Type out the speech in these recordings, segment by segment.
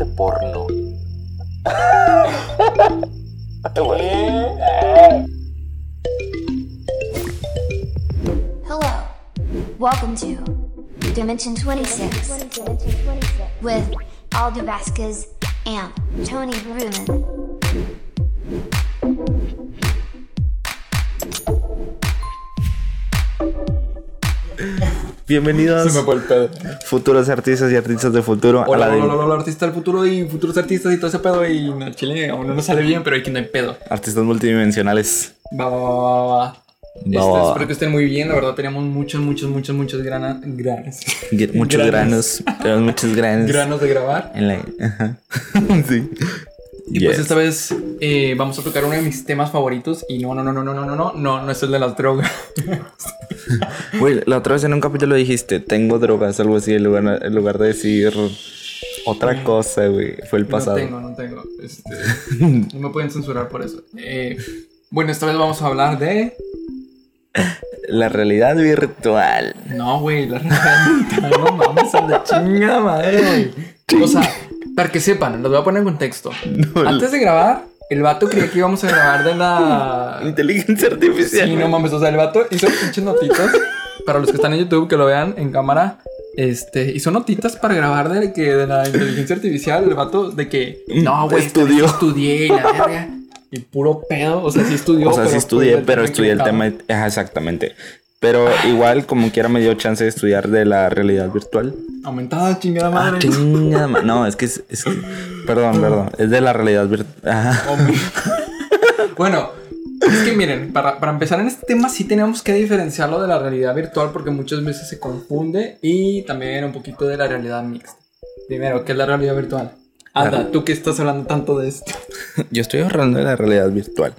viste porno. Hello. Welcome to Dimension 26 with Aldo Vasquez and Tony Bruman. Bienvenidos, Se me fue el pedo. futuros artistas y artistas de futuro. Hola, a la hola, hola, hola, artista del futuro y futuros artistas y todo ese pedo. Y no, chile, aún no nos sale bien, pero aquí no hay pedo. artistas multidimensionales. Va, va, va, va, va. Este, espero que estén muy bien. La verdad, teníamos muchos, muchos, muchos, muchos grana, granos. Muchos granos. Tenemos muchos granos. granos de grabar. En la... Ajá. sí. Y Yes. pues esta vez eh, vamos a tocar uno de mis temas favoritos. Y no, no, no, no, no, no, no, no, no, no es el de las drogas. Güey, la otra vez en un capítulo dijiste, tengo drogas, algo así, en lugar, en lugar de decir otra cosa, güey. Fue el pasado. No tengo, no tengo. Este, no me pueden censurar por eso. Eh, bueno, esta vez vamos a hablar de. La realidad virtual. No, güey, la realidad. No mames, a la chingada madre, güey. O sea, para que sepan, los voy a poner en contexto. No, Antes de grabar, el vato creía que íbamos a grabar de la. Inteligencia artificial. Sí, no mames, o sea, el vato hizo pinches notitas. Para los que están en YouTube, que lo vean en cámara. Este, hizo notitas para grabar de que de la inteligencia artificial, el vato, de que no, güey, Estudió. estudié y la verga. Y puro pedo, o sea, sí estudió. O sea, sí pero, estudié, pues, pero estudié el tema. Ajá, exactamente. Pero igual, como quiera, me dio chance de estudiar de la realidad virtual. Aumentada, chingada Ah, madre. chingada ma- No, es que es, es que- Perdón, perdón. Es de la realidad virtual. Bueno, es que miren, para, para empezar en este tema sí tenemos que diferenciarlo de la realidad virtual porque muchas veces se confunde y también un poquito de la realidad mixta. Primero, ¿qué es la realidad virtual? Anda, tú que estás hablando tanto de esto. Yo estoy hablando de la realidad virtual.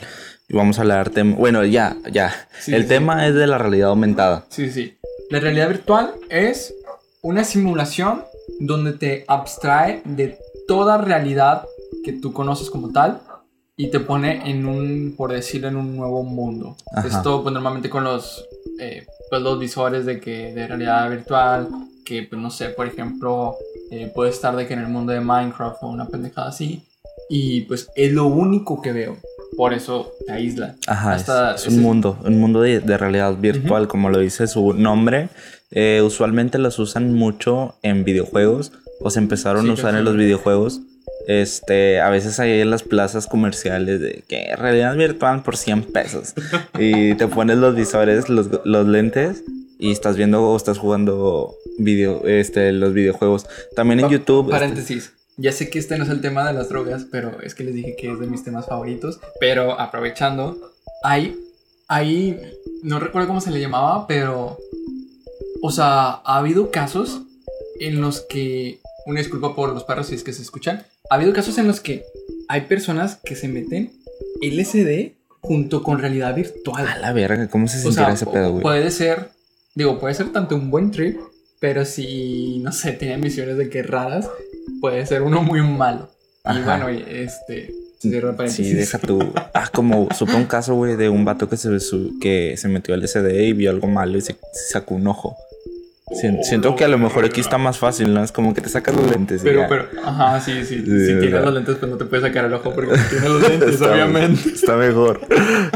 Y vamos a hablar tema. Bueno, ya, ya. Sí, el sí. tema es de la realidad aumentada. Sí, sí. La realidad virtual es una simulación donde te abstrae de toda realidad que tú conoces como tal y te pone en un, por decirlo, en un nuevo mundo. Ajá. Esto pues normalmente con los, eh, pues, los visores de, que, de realidad virtual, que pues no sé, por ejemplo, eh, puede estar de que en el mundo de Minecraft o una pendejada así y pues es lo único que veo. Por eso te aísla. Ajá, Hasta es, un ese- mundo, un mundo de, de realidad virtual, como lo dice su nombre. Eh, usualmente los usan mucho en videojuegos, o se empezaron Sí, a usar en los videojuegos. Este, a veces hay en las plazas comerciales de que realidad virtual por 100 pesos. y te pones los visores, los, los lentes, y estás viendo o estás jugando video, este, los videojuegos. También en Pa- YouTube. este, Paréntesis. Ya sé que este no es el tema de las drogas, pero es que les dije que es de mis temas favoritos. Pero aprovechando, hay, hay, no recuerdo cómo se le llamaba, pero, o sea, ha habido casos en los que, una disculpa por los perros si es que se escuchan, ha habido casos en los que hay personas que se meten LSD junto con realidad virtual. a la verga, ¿cómo se O sentirá sea, ese pedo, güey? puede ser, digo, puede ser tanto un buen trip, pero si, no sé, tiene misiones de que raras, puede ser uno muy malo. Y bueno, y, este, Sí, deja tú. Ah, como supe un caso, güey, de un vato que se, su- que se metió al SD y vio algo malo y se, se sacó un ojo. Sien- siento que a lo mejor aquí está más fácil, ¿no? Es como que te sacas los lentes. y Pero, ya. pero, ajá, sí, sí. Sí, si tienes los lentes, pues no te puedes sacar el ojo porque no tienes los lentes, Está- obviamente. Está mejor.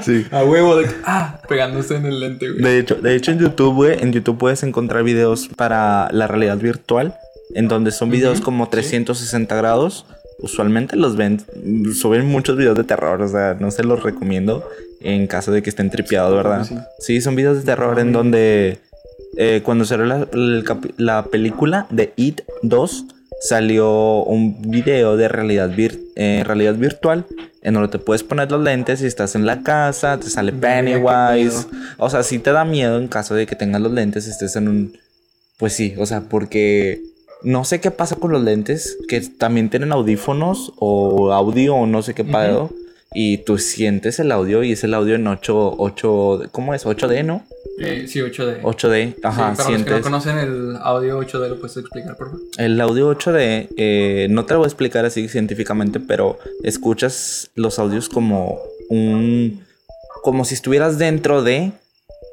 Sí. A huevo de ah, pegándose en el lente, güey. De hecho, de hecho, en YouTube, güey, en YouTube puedes encontrar videos para la realidad virtual, en donde son videos como sí. 360 grados. Usualmente los ven, suben muchos videos de terror, o sea, no se los recomiendo en caso de que estén tripeados, ¿verdad? Sí. Sí, son videos de terror en donde eh, cuando salió la, la película de It 2 salió un video de realidad, vir- eh, realidad virtual en donde te puedes poner los lentes y estás en la casa, te sale Pennywise. O sea, sí te da miedo en caso de que tengas los lentes y estés en un... Pues sí, o sea, porque no sé qué pasa con los lentes, que también tienen audífonos o audio o no sé qué pedo. Y tú sientes el audio y es el audio en 8, 8, ¿cómo es? 8D, ¿no? Eh, sí, 8D. 8D, ajá, Sí, para los que no conocen el audio 8D, ¿lo puedes explicar, por favor? El audio 8D, eh, no te lo voy a explicar así científicamente, pero escuchas los audios como un. como si estuvieras dentro de.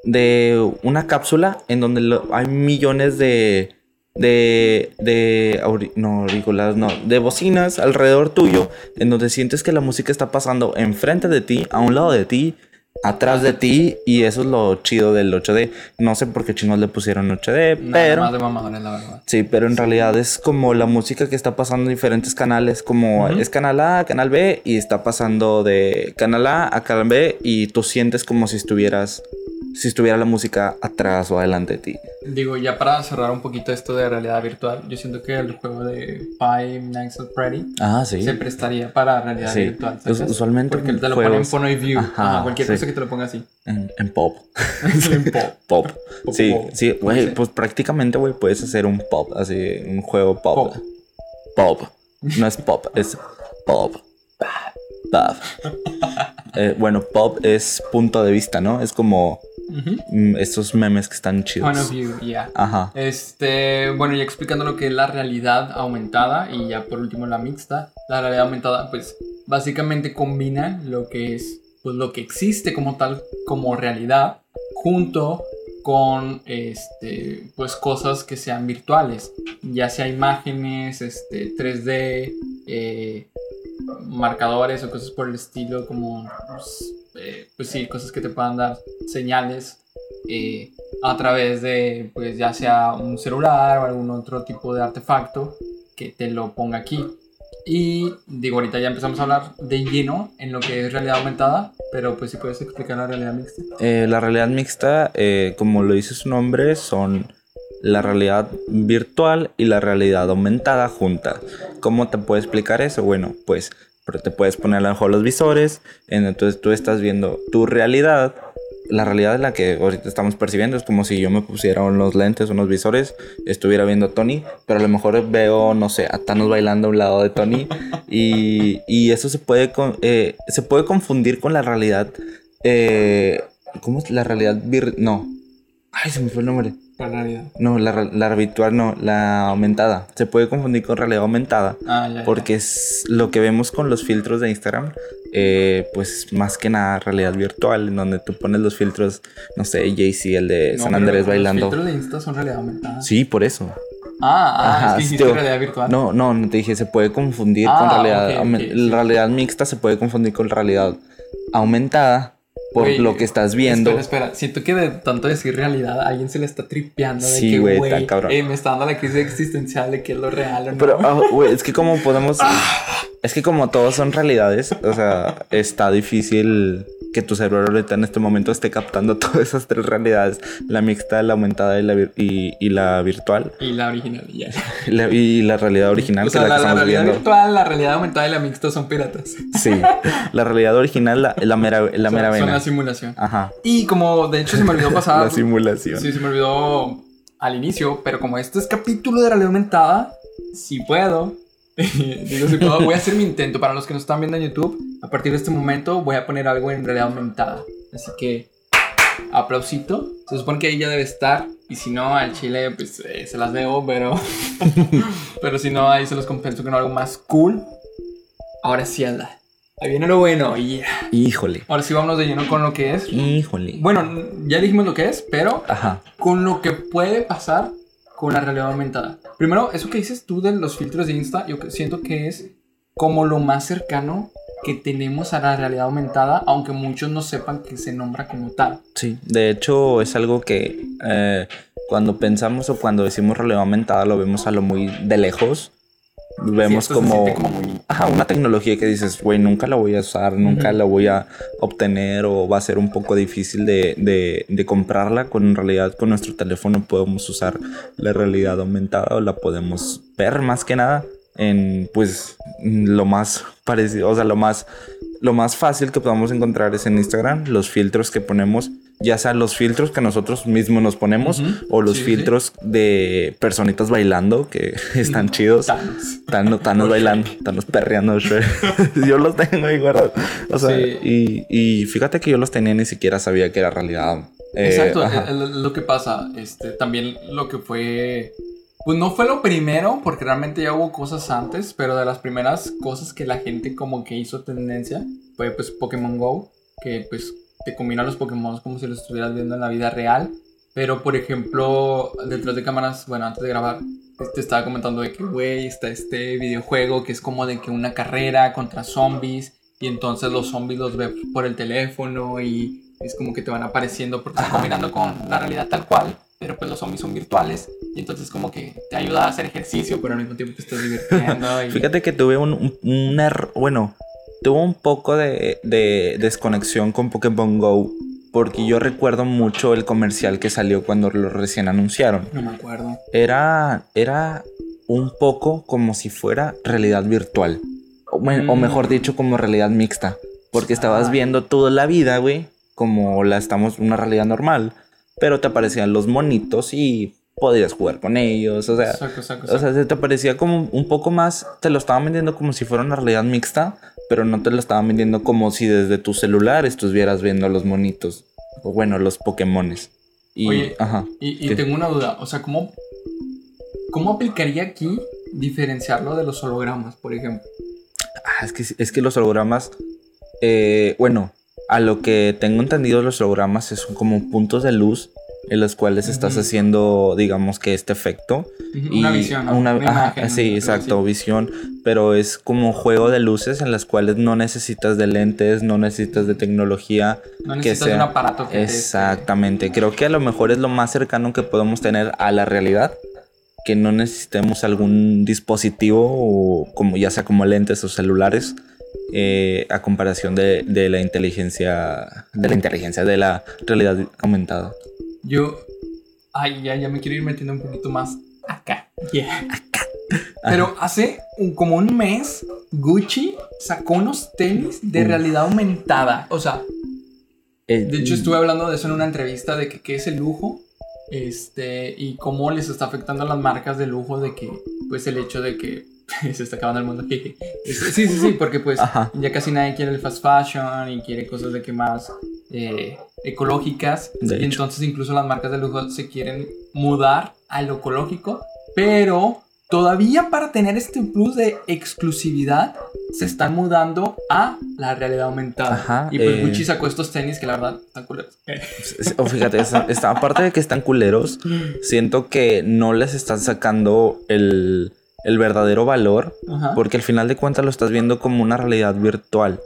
de una cápsula en donde lo- hay millones de. De, de no, auriculares, no, de bocinas alrededor tuyo, en donde sientes que la música está pasando enfrente de ti, a un lado de ti, atrás de ti, y eso es lo chido del 8D. No sé por qué chinos le pusieron 8D, Nada pero... más de mamadores, la verdad. Sí, pero en realidad es como la música que está pasando en diferentes canales, como es canal A, canal B, y está pasando de canal A a canal B, y tú sientes como si estuvieras, si estuviera la música atrás o adelante de ti. Digo, ya para cerrar un poquito esto de realidad virtual, yo siento que el juego de Five Nights at Freddy Ah, sí. se prestaría para realidad Sí. virtual. ¿sacas? usualmente Porque te lo ponen en Point of View. Ajá, Ajá, cualquier sí. cosa que te lo ponga así. En, en pop. En pop. Pop. Pop, Sí, pop. sí, güey, pues prácticamente, güey, puedes hacer un pop, así, un juego pop. Pop. Pop. No es pop, es pop. Pop. Eh, bueno, pop es punto de vista, ¿no? Es como Mm, estos memes que están chidos. Point of View, ya. Ajá. Este, bueno, ya explicando lo que es la realidad aumentada y ya por último la mixta. La realidad aumentada, pues básicamente combina lo que es, pues lo que existe como tal, como realidad, junto con, este, pues cosas que sean virtuales, ya sea imágenes, este, 3D, eh, marcadores o cosas por el estilo, como, pues, eh, pues sí, cosas que te puedan dar señales. eh, a través de, pues ya sea un celular o algún otro tipo de artefacto que te lo ponga aquí. Y digo, ahorita ya empezamos a hablar de lleno en lo que es realidad aumentada, pero pues si puedes explicar la realidad mixta. Eh, la realidad mixta, eh, como lo dice su nombre, son la realidad virtual y la realidad aumentada juntas. ¿Cómo te puedo explicar eso? Bueno, pues pero te puedes poner a lo mejor los visores, en- entonces tú estás viendo tu realidad. La realidad en la que ahorita estamos percibiendo es como si yo me pusiera unos lentes, unos visores, estuviera viendo a Tony, pero a lo mejor veo, no sé, a Thanos bailando a un lado de Tony y, y eso se puede, eh, se puede confundir con la realidad eh, ¿Cómo es la realidad vir... No. Ay, se me fue el nombre. La realidad. No, la, la virtual no, la aumentada. Se puede confundir con realidad aumentada. Ah, ya, ya. Porque es lo que vemos con los filtros de Instagram. eh, pues más que nada realidad virtual. En donde tú pones los filtros, no sé, Jay-Z, el de No, San pero Andrés Los bailando. filtros de Insta son realidad aumentada. Sí, por eso. Ah, ah, Ajá, es que tío. realidad virtual. No, no, no te dije, se puede confundir Ah, con realidad. ok, ok, aumen- sí. Realidad mixta se puede confundir con realidad aumentada. Por lo que estás viendo. Espera, espera. Siento que de tanto decir realidad, a alguien se le está tripeando de Sí, que, güey, eh, me está dando la crisis existencial de que es lo real o no. Pero, ah, güey, es que como podemos... es que como todos son realidades, o sea, está difícil que tu cerebro ahorita en este momento esté captando todas esas tres realidades. La mixta, la aumentada y la, vir- y, y la virtual. Y la original, ya. La- y la realidad original, O sea, que la, la que la estamos realidad viendo. virtual, la realidad aumentada y la mixta son piratas. Sí, la realidad original, la, la mera, la Son- mera son, la simulación. Ajá, Y como de hecho se me olvidó pasar. la simulación. Sí, se me olvidó al inicio, pero como este es capítulo de realidad aumentada, si puedo, digo si puedo, voy a hacer mi intento. Para los que nos están viendo en YouTube, a partir de este momento voy a poner algo en realidad aumentada. Así que, aplausito. Se supone que ahí ya debe estar. Y si no, al chile, pues eh, se las debo, pero. pero si no, ahí se los compenso con algo más cool. Ahora sí, anda. Ahí viene lo bueno. Yeah. Híjole, Ahora sí, vámonos de lleno con lo que es. híjole. Bueno, ya dijimos lo que es, pero Ajá, con lo que puede pasar con la realidad aumentada. Primero, eso que dices tú de los filtros de Insta, yo siento que es como lo más cercano que tenemos a la realidad aumentada, aunque muchos no sepan que se nombra como tal. sí. De hecho, es algo que eh, cuando pensamos o cuando decimos realidad aumentada lo vemos a lo muy de lejos. Vemos Sí, como, siente como muy- ajá, una tecnología que dices, güey, nunca la voy a usar, nunca la voy a obtener o va a ser un poco difícil de, de- de comprarla. Cuando en realidad con nuestro teléfono podemos usar la realidad aumentada o la podemos ver más que nada en pues lo más parecido, o sea, lo más lo más fácil que podamos encontrar es en Instagram, los filtros que ponemos, ya sean los filtros que nosotros mismos nos ponemos o los Sí, sí. filtros de personitas bailando que están chidos. Thanos. Thanos, Thanos bailando, Thanos perreando. Yo los tengo ahí guardados. O sea, Sí. y, y fíjate que yo los tenía ni siquiera sabía que era realidad. Eh, Exacto, ajá. es lo que pasa. Este, también lo que fue. Pues no fue lo primero, porque realmente ya hubo cosas antes, pero de las primeras cosas que la gente como que hizo tendencia fue pues Pokémon Go, que pues te combina los Pokémon como si los estuvieras viendo en la vida real. Pero, por ejemplo, detrás de cámaras, bueno, antes de grabar, te estaba comentando de que, güey, está este videojuego que es como de que una carrera contra zombies y entonces los zombies los ves por el teléfono y es como que te van apareciendo porque están combinando con la realidad tal cual, pero pues los zombies son virtuales y entonces como que te ayuda a hacer ejercicio, pero al mismo tiempo te estás divirtiendo. Y... Fíjate que tuve un, un, error, bueno, tuve un poco de, de desconexión con Pokémon Go porque yo recuerdo mucho el comercial que salió cuando lo recién anunciaron. No me acuerdo. Era, era un poco como si fuera realidad virtual. O, mm. mejor dicho, como realidad mixta. Porque estabas viendo toda la vida, güey, como la estamos, una realidad normal. Pero te aparecían los monitos y podías jugar con ellos. O sea, o sea, te parecía como un poco más, te lo estaban vendiendo como si fuera una realidad mixta, pero no te lo estaban vendiendo como si desde tu celular estuvieras viendo los monitos. O bueno, los Pokémones. Y, Oye, ajá, y, y tengo una duda, o sea, ¿cómo, ¿cómo aplicaría aquí diferenciarlo de los hologramas, por ejemplo? Ah, es que, es que los hologramas, eh, bueno, a lo que tengo entendido los hologramas son como puntos de luz en los cuales estás haciendo, digamos que este efecto. Una visión, Una, sí, exacto, visión, pero es como juego de luces en las cuales no necesitas de lentes, no necesitas de tecnología. No necesitas de un aparato que Exactamente, creo que a lo mejor es lo más cercano que podemos tener a la realidad, que no necesitemos algún dispositivo, como ya sea como lentes o celulares, eh, a comparación de, de, la inteligencia, de la inteligencia, de la realidad aumentada. Yo, ay, ya, ya me quiero ir metiendo un poquito más acá. Acá. Pero hace como un mes, Gucci sacó unos tenis de realidad aumentada. O sea, eh, de hecho estuve hablando de eso en una entrevista de que qué es el lujo. Este, y cómo les está afectando a las marcas de lujo de que, pues el hecho de que se está acabando el mundo. sí, sí, sí, porque pues ya casi nadie quiere el fast fashion y quiere cosas de que más eh, ecológicas. y entonces incluso las marcas de lujo se quieren mudar a lo ecológico, pero todavía para tener este plus de exclusividad se están mudando a la realidad aumentada. y pues eh, Gucci sacó estos tenis que la verdad están culeros. o fíjate, está, aparte de que están culeros, siento que no les están sacando el, el verdadero valor, porque al final de cuentas lo estás viendo como una realidad virtual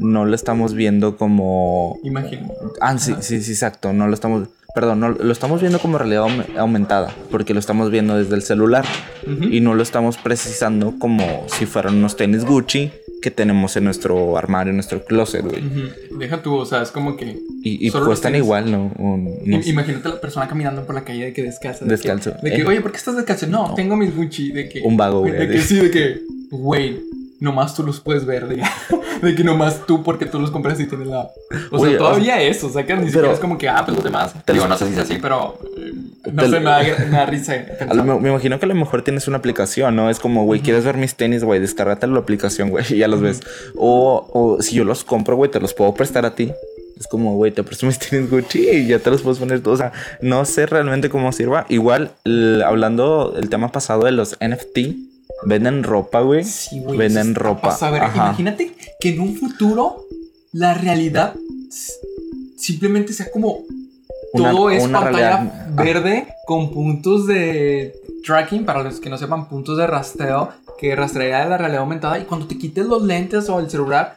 no lo estamos viendo como. Imagino. Ah, sí, sí, sí, exacto. No lo estamos. Perdón, no, lo estamos viendo como realidad aumentada, porque lo estamos viendo desde el celular y no lo estamos precisando como si fueran unos tenis Gucci que tenemos en nuestro armario, en nuestro closet, güey. Deja tú, o sea, es como que. Y, cuestan igual, ¿no? Imagínate la persona caminando por la calle de que descalza. Descalzo. de que, eh. oye, ¿por qué estás descalzo? No, tengo mis Gucci. De que. Un vago, güey. De que sí, de que. Güey, nomás tú los puedes ver, de, de que nomás tú porque tú los compras y tienes la... O sea, todavía eso, o sea, que ni siquiera es como que, ah, pues los demás. Te digo, no sé si es así, pero eh, no sé, me da, risa. me, imagino que a lo mejor tienes una aplicación, ¿no? Es como, güey, ¿quieres ver mis tenis, güey? Descárgate la aplicación, güey, y ya los ves. O, o si yo los compro, güey, te los puedo prestar a ti. Es como, güey, te presto mis tenis Gucci y ya te los puedes poner todos. O sea, no sé realmente cómo sirva. Igual, hablando del tema pasado de los NFT, Venden ropa, güey. Sí, güey. Venden ropa. A ver, imagínate que en un futuro la realidad simplemente sea como todo es pantalla verde con puntos de tracking para los que no sepan puntos de rastreo que rastrearía de la realidad aumentada y cuando te quites los lentes o el celular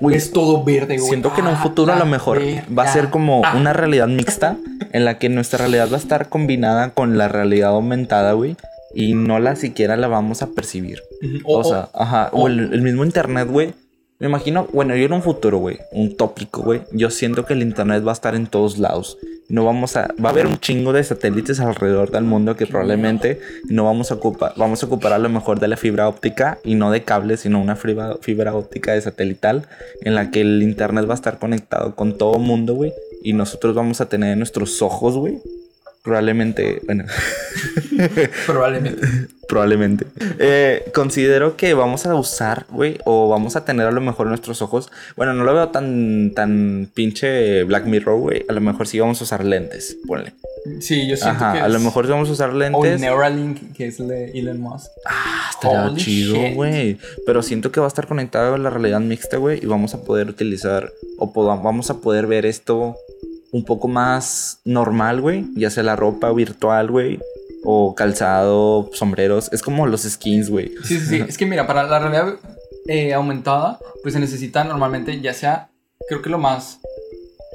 pues, es todo verde, güey. Siento que en un futuro a lo mejor va a ser como ah. una realidad mixta en la que nuestra realidad va a estar combinada con la realidad aumentada, güey y no la siquiera la vamos a percibir. o, sea, ajá, o, el, mismo internet, güey. Me imagino, bueno, yo en un futuro, güey, un tópico, güey. Yo siento que el internet va a estar en todos lados. No vamos a, va a haber un chingo de satélites alrededor del mundo que probablemente no vamos a ocupar, vamos a ocupar a lo mejor de la fibra óptica y no de cables, sino una fibra, fibra óptica de satelital en la que el internet va a estar conectado con todo el mundo, güey. Y nosotros vamos a tener nuestros ojos, güey, Probablemente, bueno. Probablemente. Probablemente. Eh, considero que vamos a usar, güey, o vamos a tener a lo mejor nuestros ojos. Bueno, no lo veo tan, tan pinche Black Mirror, güey. A lo mejor sí vamos a usar lentes, ponle. Sí, yo siento que. A lo mejor vamos a usar lentes. O Neuralink, que es el de Elon Musk. Ah, estaría chido, güey. Pero siento que va a estar conectado a la realidad mixta, güey. Y vamos a poder utilizar, o vamos a poder ver esto un poco más normal, güey. Ya sea la ropa virtual, güey. O calzado, sombreros. Es como los skins, güey. Sí, sí, sí. es que mira, para la realidad eh, aumentada, pues se necesita normalmente, ya sea, creo que lo más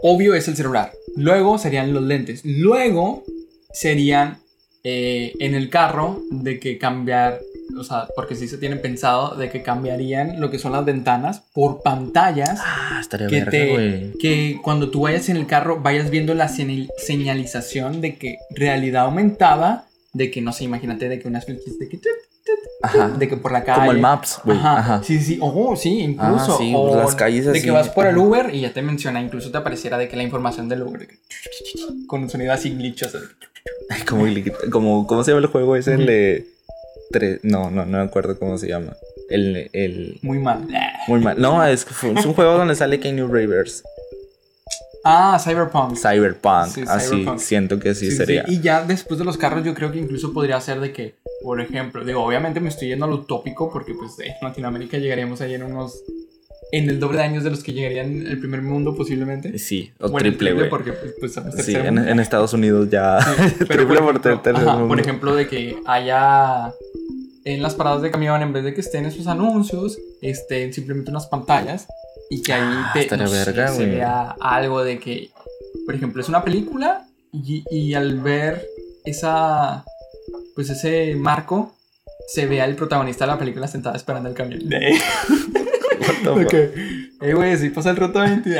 obvio es el celular. Luego serían los lentes. Luego serían eh, en el carro de que cambiar, o sea, porque sí se tienen pensado de que cambiarían lo que son las ventanas por pantallas. Ah, estaría que, verga, te- que cuando tú vayas en el carro vayas viendo la señal- señalización de que realidad aumentada, de que no sé, imagínate de que unas flechitas de que, Ajá. de que por la calle. Como el Maps, güey. Ajá. Ajá. Sí, sí, oh, sí, incluso. Ah, sí, o las calles De así. que vas por el. Uber y ya te menciona, incluso te apareciera de que la información del Uber, de que con un sonido así glitchoso. Como, ¿Cómo se llama el juego ese? El de. Tre- No, no, no me acuerdo cómo se llama. El. el Muy mal. muy mal. No, es, un juego donde sale Kenny Rivers. Ah, Cyberpunk. Cyberpunk. Sí, así Cyberpunk. siento que sí, Sí, sí, sería. Y ya después de los carros, yo creo que incluso podría ser de que, por ejemplo, digo, obviamente me estoy yendo a lo utópico porque, pues, en Latinoamérica llegaríamos ahí en unos. En el doble de años de los que llegarían en el primer mundo, posiblemente. Sí, o Bueno, triple, güey. Porque, pues, pues, Sí, en, en Estados Unidos ya. Sí, pero triple por por ejemplo, tercer ajá, mundo. por ejemplo, de que haya en las paradas de camión, en vez de que estén esos anuncios, estén simplemente unas pantallas y que ahí Ah, te, no sé, verga, se güey. vea algo de que, por ejemplo, es una película y, y al ver esa, pues ese marco, se vea el protagonista de la película sentado esperando el camión. What the Ok. Eh, güey, si pasa el roto 20.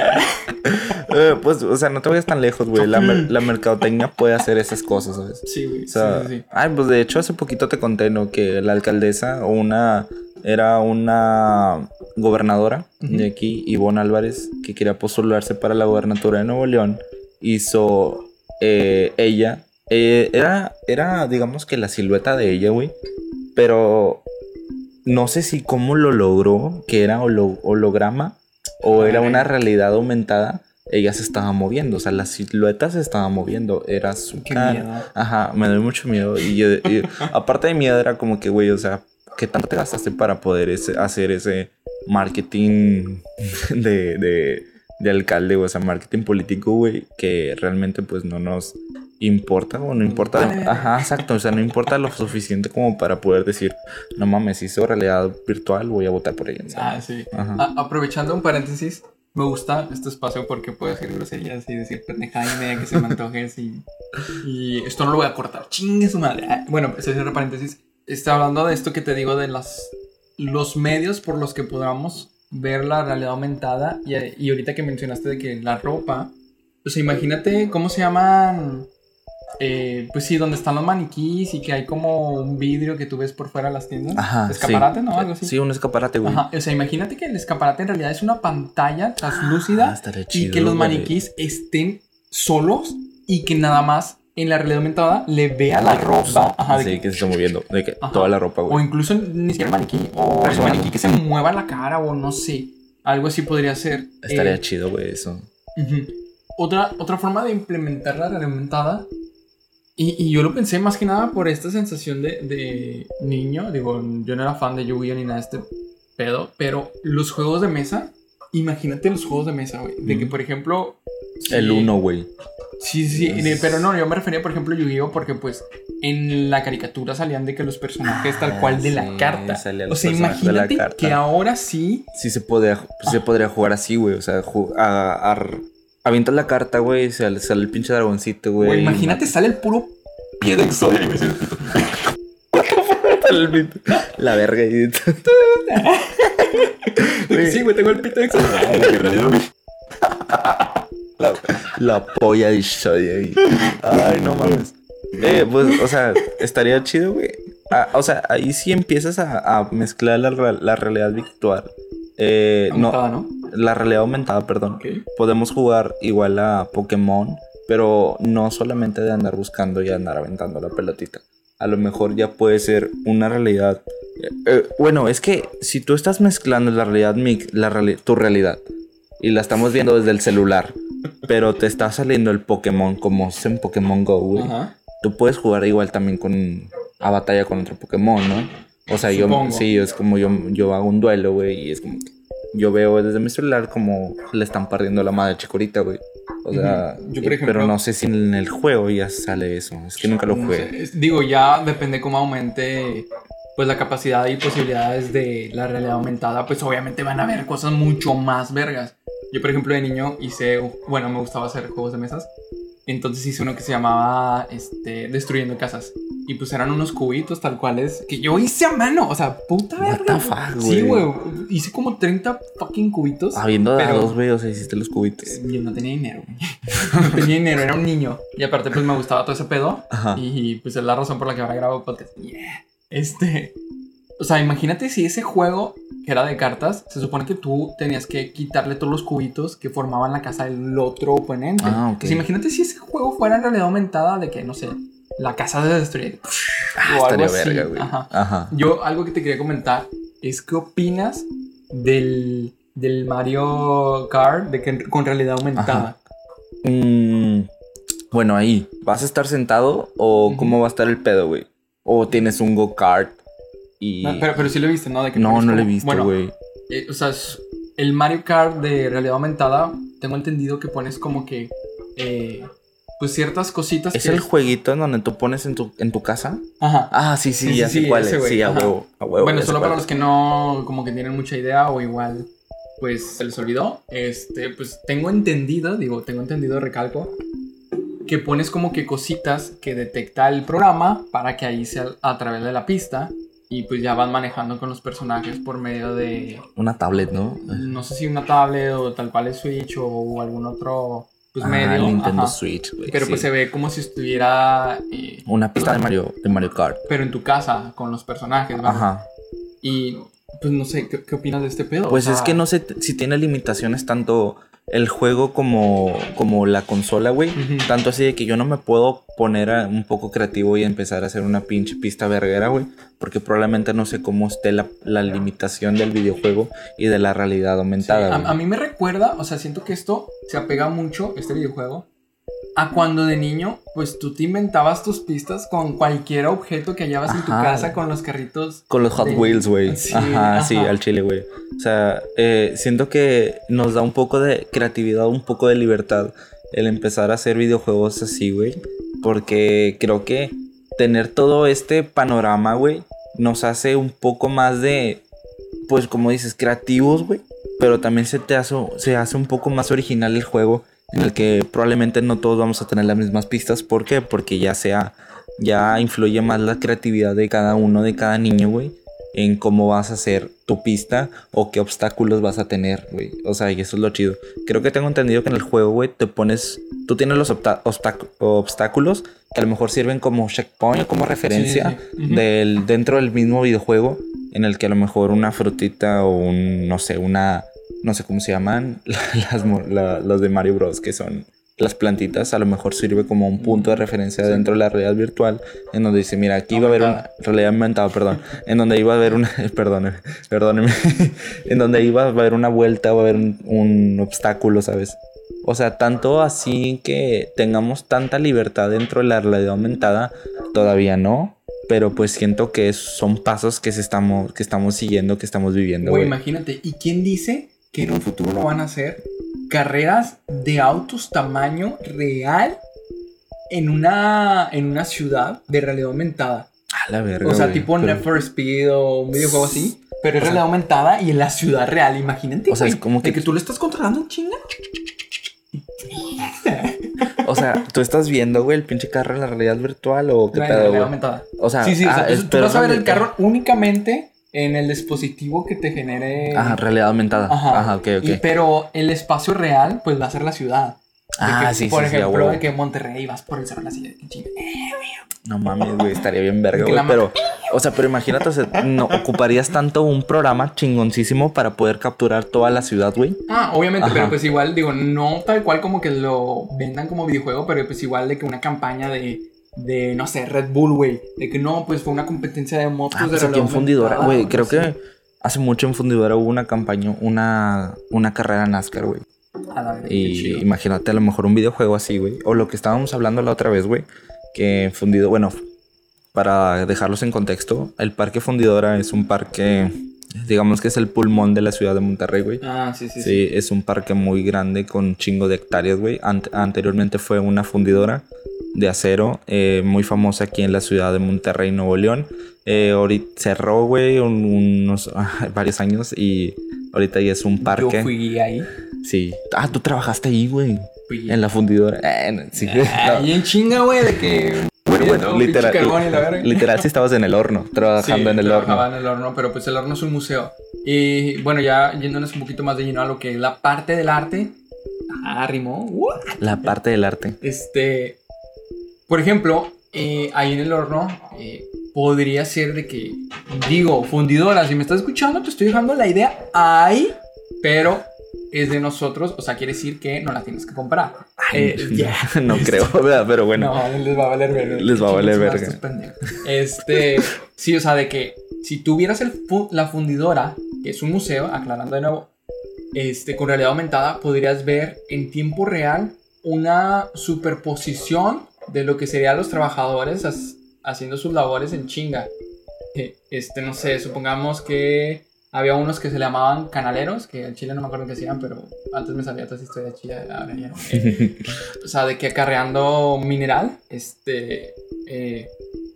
Eh, pues, o sea, no te vayas tan lejos, güey. La, mer- la mercadotecnia puede hacer esas cosas, ¿sabes? Sí, güey. O sea, sí, sí, sí. ay, pues de hecho hace poquito te conté, ¿no? Que la alcaldesa o una era una gobernadora de aquí, Ivonne Álvarez, que quería postularse para la gobernatura de Nuevo León, hizo eh, ella, eh, era, era, digamos que la silueta de ella, güey, pero no sé si cómo lo logró, que era holo- holograma o era una realidad aumentada. Ella se estaba moviendo, o sea, la silueta se estaba moviendo, era su Qué cara. miedo. Ajá, me doy mucho miedo. Y, yo, y aparte de miedo, era como que, güey, o sea, ¿qué tanto te gastaste para poder ese- hacer ese marketing de, de, de alcalde, o sea, marketing político, güey, que realmente pues no nos importa o no importa. Ajá, exacto, o sea, no importa lo suficiente como para poder decir, no mames, hizo realidad virtual, voy a votar por ella. Ah, sí. Ajá. Aprovechando un paréntesis, me gusta este espacio porque puedo decir groserías y decir pendejada y media que se me antoje así. Y esto no lo voy a cortar. Chingue su madre. Ah, Bueno, pues cierra paréntesis. Está hablando de esto que te digo de las los medios por los que podamos ver la realidad aumentada. Y, y ahorita que mencionaste de que la ropa. O sea, imagínate cómo se llaman. Eh, pues sí, donde están los maniquís y que hay como un vidrio que tú ves por fuera de las tiendas. Ajá. sí. Escaparate, ¿no? Algo así. Sí, un escaparate, güey. Ajá, o sea, imagínate que el escaparate en realidad es una pantalla translúcida Ah, estaría y chido, que los güey. maniquís estén solos y que nada más en la realidad aumentada le vea la ropa. Ajá, de sí, que- que se está moviendo. De que Ajá. toda la ropa, o güey. incluso ni siquiera el maniquí, o el maniquí que se mueva la cara o no sé. Algo así podría ser. Estaría Eh, chido, güey, eso. Ujú. Otra, otra forma de implementar la realidad aumentada. Y, y yo lo pensé más que nada por esta sensación de, de niño. Digo, yo no era fan de Yu-Gi-Oh! ni nada de este pedo. Pero los juegos de mesa. Imagínate los juegos de mesa, güey. De que, por ejemplo. El sí- uno, güey. Sí, sí, Pero no, yo me refería, por ejemplo, a Yu-Gi-Oh! Porque, pues, en la caricatura salían de que los personajes tal cual de Ah, sí, la carta. salían O sea, imagínate carta. que ahora sí. Sí se, podría, se podría jugar así, güey. O sea, a, a- avientas la carta, güey, sale, sale el pinche dragoncito, güey. güey, imagínate, sale el puro pie de Exodia. mata el pito. La verga y... Sí, güey, tengo el pito de Exodia. la, la polla de ahí. Ay, no mames. Eh, pues, o sea, estaría chido, güey. Ah, o sea, ahí sí empiezas a, a mezclar la, la realidad virtual. Eh, no, Aumentada, ¿no? la realidad aumentada, perdón. Podemos jugar igual a Pokémon, pero no solamente de andar buscando y andar aventando la pelotita. A lo mejor ya puede ser una realidad. eh, eh, bueno, es que si tú estás mezclando la realidad la reali- tu realidad, y la estamos viendo desde el celular, pero te está saliendo el Pokémon como es en Pokémon Go, güey. Tú puedes jugar igual también con a batalla con otro Pokémon, ¿no? O sea, yo sí, es como yo, yo hago un duelo, güey, y es como yo veo desde mi celular como le están partiendo la madre a Chikorita, güey. O sea. Yo, por eh, ejemplo- pero no sé si en el juego ya sale eso. Es que nunca lo No jugué. sé, digo, ya depende cómo aumente pues la capacidad y posibilidades de la realidad aumentada, pues obviamente van a haber cosas mucho más vergas. Yo, por ejemplo, de niño hice, bueno, me gustaba hacer juegos de mesas. Entonces hice uno que se llamaba este, Destruyendo Casas. Y pues eran unos cubitos tal cuales que yo hice a mano. O sea, puta What verga. fuck, Sí, güey. Hice como 30 fucking cubitos. Habiendo pero- dados, güey, o sea, hiciste los cubitos. Eh, Yo no tenía dinero, güey. No tenía dinero, era un niño. Y aparte, pues me gustaba todo ese pedo. Ajá. Y pues es la razón por la que ahora grabo podcast. Yeah. Este. O sea, imagínate si ese juego, que era de cartas, se supone que tú tenías que quitarle todos los cubitos que formaban la casa del otro oponente. Ah, ok. Entonces, imagínate si ese juego fuera en realidad aumentada de que, no sé, la casa se destruye. Ah, o algo estaría así. verga, güey. Ajá. Ajá. Yo, algo que te quería comentar es qué opinas del, del Mario Kart de que, con realidad aumentada. Mm, bueno, ahí, ¿vas a estar sentado o cómo va a estar el pedo, güey? O tienes un go-kart y... No, pero, pero sí lo viste, ¿no? De que no, no lo he visto, bueno, güey. eh, o sea, el Mario Kart de realidad aumentada, tengo entendido que pones como que, eh, pues ciertas cositas ¿Es que... el jueguito en donde tú pones en tu, en tu casa? Ajá. Ah, sí, sí, Sí, ya sí, sé cuál es. Sí, a huevo, a huevo. bueno, solo para los que no, como que tienen mucha idea o igual, pues se les olvidó, este, pues tengo entendido, digo, tengo entendido, recalco, que pones como que cositas que detecta el programa para que ahí sea a través de la pista y pues ya van manejando con los personajes por medio de. Una tablet, ¿no? no sé si una tablet o tal cual es Switch o algún otro pues ah, medio. el Nintendo ajá. Switch, güey. Pero sí. pues se ve como si estuviera, eh, Una pista de Mario, de Mario Kart. pero en tu casa con los personajes. ¿vale? Ajá. Y pues no sé, ¿qué, qué opinas de este pedo? Pues O es que no sé si tiene limitaciones tanto el juego como, como la consola, güey. Tanto así de que yo no me puedo poner a- un poco creativo y empezar a hacer una pinche pista verguera, güey. Porque probablemente no sé cómo esté la, la limitación del videojuego y de la realidad sí, aumentada. a, a mí me recuerda, o sea, siento que esto se apega mucho, este videojuego, a cuando de niño, pues tú te inventabas tus pistas con cualquier objeto que hallabas en tu casa, con los carritos. Con los Hot de- Wheels, güey. Sí, ajá, sí, al chile, güey. O sea, eh, siento que nos da un poco de creatividad, un poco de libertad el empezar a hacer videojuegos así, güey. Porque creo que tener todo este panorama, güey, nos hace un poco más de, pues como dices, creativos, güey. Pero también se te hace, se hace un poco más original el juego, en el que probablemente no todos vamos a tener las mismas pistas. ¿Por qué? Porque ya sea, ya influye más la creatividad de cada uno, de cada niño, güey, en cómo vas a hacer tu pista o qué obstáculos vas a tener, güey. O sea, y eso es lo chido. Creo que tengo entendido que en el juego, güey, te pones, tú tienes los obstáculos que a lo mejor sirven como checkpoint como referencia sí, sí. Ujú. del dentro del mismo videojuego en el que a lo mejor una frutita o un no sé una no sé cómo se llaman las la- los de Mario Bros que son las plantitas a lo mejor sirve como un punto de referencia Sí. dentro de la realidad virtual en donde dice mira aquí va a haber una realidad aumentada perdón en donde iba a haber una perdóneme perdóneme en donde iba a haber una vuelta va a haber un, un obstáculo sabes o sea, tanto así que tengamos tanta libertad dentro de la realidad aumentada, todavía no. Pero pues siento que son pasos que, se estamos, que estamos siguiendo, que estamos viviendo, güey. imagínate. ¿Y quién dice que en un futuro lo van a hacer? Carreras de autos tamaño real en una, en una ciudad de realidad aumentada. A la verga, O sea, güey. tipo Pero- Need for Speed o un videojuego así. Pero es sea- realidad aumentada y en la ciudad real. Imagínate, O sea, es como de que- que tú lo estás controlando en chinga. O sea, tú estás viendo, güey, el pinche carro en la realidad virtual o qué en pedo, aumentada. O sea, sí, sí, o sea, ah, tú- vas a ver el carro únicamente en el dispositivo que te genere. Ajá, realidad aumentada. Ajá. Ajá, ok, ok. Y- pero el espacio real, pues va a ser la ciudad. De Ah, que, sí, Por sí, sí, ejemplo, huevo. de que Monterrey vas por el cerro de silla. que chinga. No mames, güey, estaría bien verga, güey. Pero, o sea, pero imagínate, o sea, no ocuparías tanto un programa chingoncísimo para poder capturar toda la ciudad, güey. Ah, obviamente, Ajá. pero pues igual, digo, no tal cual como que lo vendan como videojuego, pero pues igual de que una campaña de, de no sé, Red Bull, güey. De que no, pues fue una competencia de motos Ah, de pues aquí realidad en Fundidora, güey, creo sí. que hace mucho en Fundidora hubo una campaña, una, una carrera NASCAR, güey. Y imagínate a lo mejor un videojuego así, güey. O lo que estábamos hablando la otra vez, güey. Que Fundido, bueno, para dejarlos en contexto, el parque Fundidora es un parque Digamos que es el pulmón de la ciudad de Monterrey, güey. Ah, sí, sí, sí. Sí, es un parque muy grande con chingo de hectáreas, güey. Ant- anteriormente fue una fundidora de acero eh, muy famosa aquí en la ciudad de Monterrey, Nuevo León. Eh, ahorita cerró, güey, un- unos varios años y ahorita ya es un parque. Yo fui ahí. Sí. Ah, tú trabajaste ahí, güey. En la fundidora. Eh, no, sí. Ah, No. Y en chinga, güey, de que. Bueno, bueno, pinche literal, verga. literal, sí estabas en el horno, trabajando Sí, en el trabajaba horno. en el horno, pero pues el horno es un museo. Y bueno, ya yéndonos un poquito más de lleno a lo que es la parte del arte. Ah, rimó. Uh. La parte del arte. Este. Por ejemplo, eh, ahí en el horno eh, podría ser de que. Digo, fundidora, si me estás escuchando, te estoy dejando la idea ahí, pero es de nosotros, o sea, quiere decir que no la tienes que comprar. Eh, ya. no creo, ¿verdad? Pero bueno. No, les va a valer verga. Les va a valer verga. Este, sí, o sea, de que si tuvieras el la fundidora, que es un museo, aclarando de nuevo, este, con realidad aumentada, podrías ver en tiempo real una superposición de lo que serían los trabajadores haciendo sus labores en chinga. Eh, Este, no sé, supongamos que había unos que se le llamaban canaleros, que en Chile no me acuerdo qué hacían, pero antes me sabía toda esa historia chida, ahora ya no. Eh, o sea, de que acarreando mineral, este, eh,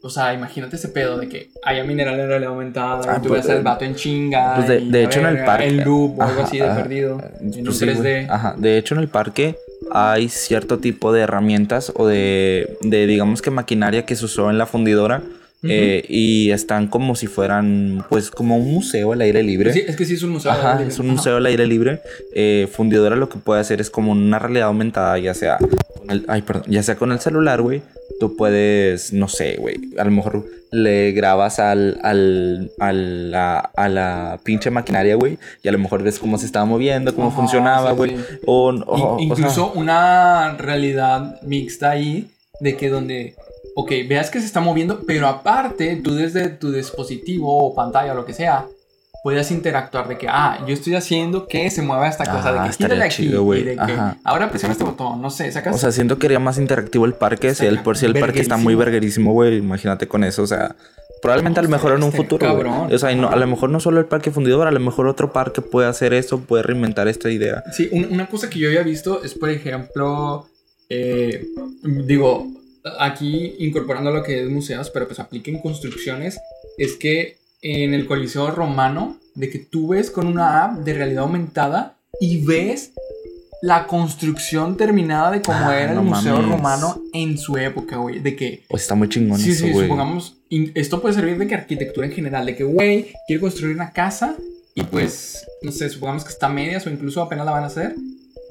o sea, imagínate ese pedo de que haya mineral en realidad aumentada, Ah, y tú pues, ves al vato en chinga, pues de- y de la hecho en el parque- en loop o algo así de ajá. perdido, Pues en un sí, güey. 3D. Ajá. De hecho, en el parque hay cierto tipo de herramientas o de, de digamos que maquinaria que se usó en la fundidora. eh, y están como si fueran, pues, como un museo al aire libre. Sí, es que sí es un museo. Ajá, libre. es un Ajá. museo al aire libre. Eh, fundidora lo que puede hacer es como una realidad aumentada, ya sea con el, ay, perdón, ya sea con el celular, güey. Tú puedes, no sé, güey. A lo mejor le grabas al, al, a, la, a la pinche maquinaria, güey. Y a lo mejor ves cómo se estaba moviendo, cómo Ajá, funcionaba, güey. sí. O, o- o In- sea, incluso una realidad mixta ahí de que donde, ok, veas que se está moviendo, pero aparte tú desde tu dispositivo o pantalla o lo que sea, puedas interactuar de que, ah, yo estoy haciendo que se mueva esta cosa, Ah, de que quítale aquí chido, güey. y de que ahora presiona este botón, no sé, sacas... o sea, siento que sería más interactivo el parque. Si el, por si el parque está muy verguerísimo, güey. Imagínate con eso, o sea. Probablemente a lo mejor en un futuro. cabrón. O sea, no- a lo mejor no solo el parque fundidor, a lo mejor otro parque puede hacer eso, puede reinventar esta idea. Sí, un- una cosa que yo había visto es, por ejemplo, eh, digo, aquí incorporando lo que es museos, pero pues aplica en construcciones, es que en el Coliseo Romano, de que tú ves con una app de realidad aumentada y ves la construcción terminada de cómo Ah, era el no Museo mames. Romano en su época, güey, de que Pues está muy chingón Sí, eso, sí, güey. supongamos, esto puede servir de que arquitectura en general, de que, güey, quiero construir una casa y pues, no sé, supongamos que está a medias o incluso apenas la van a hacer.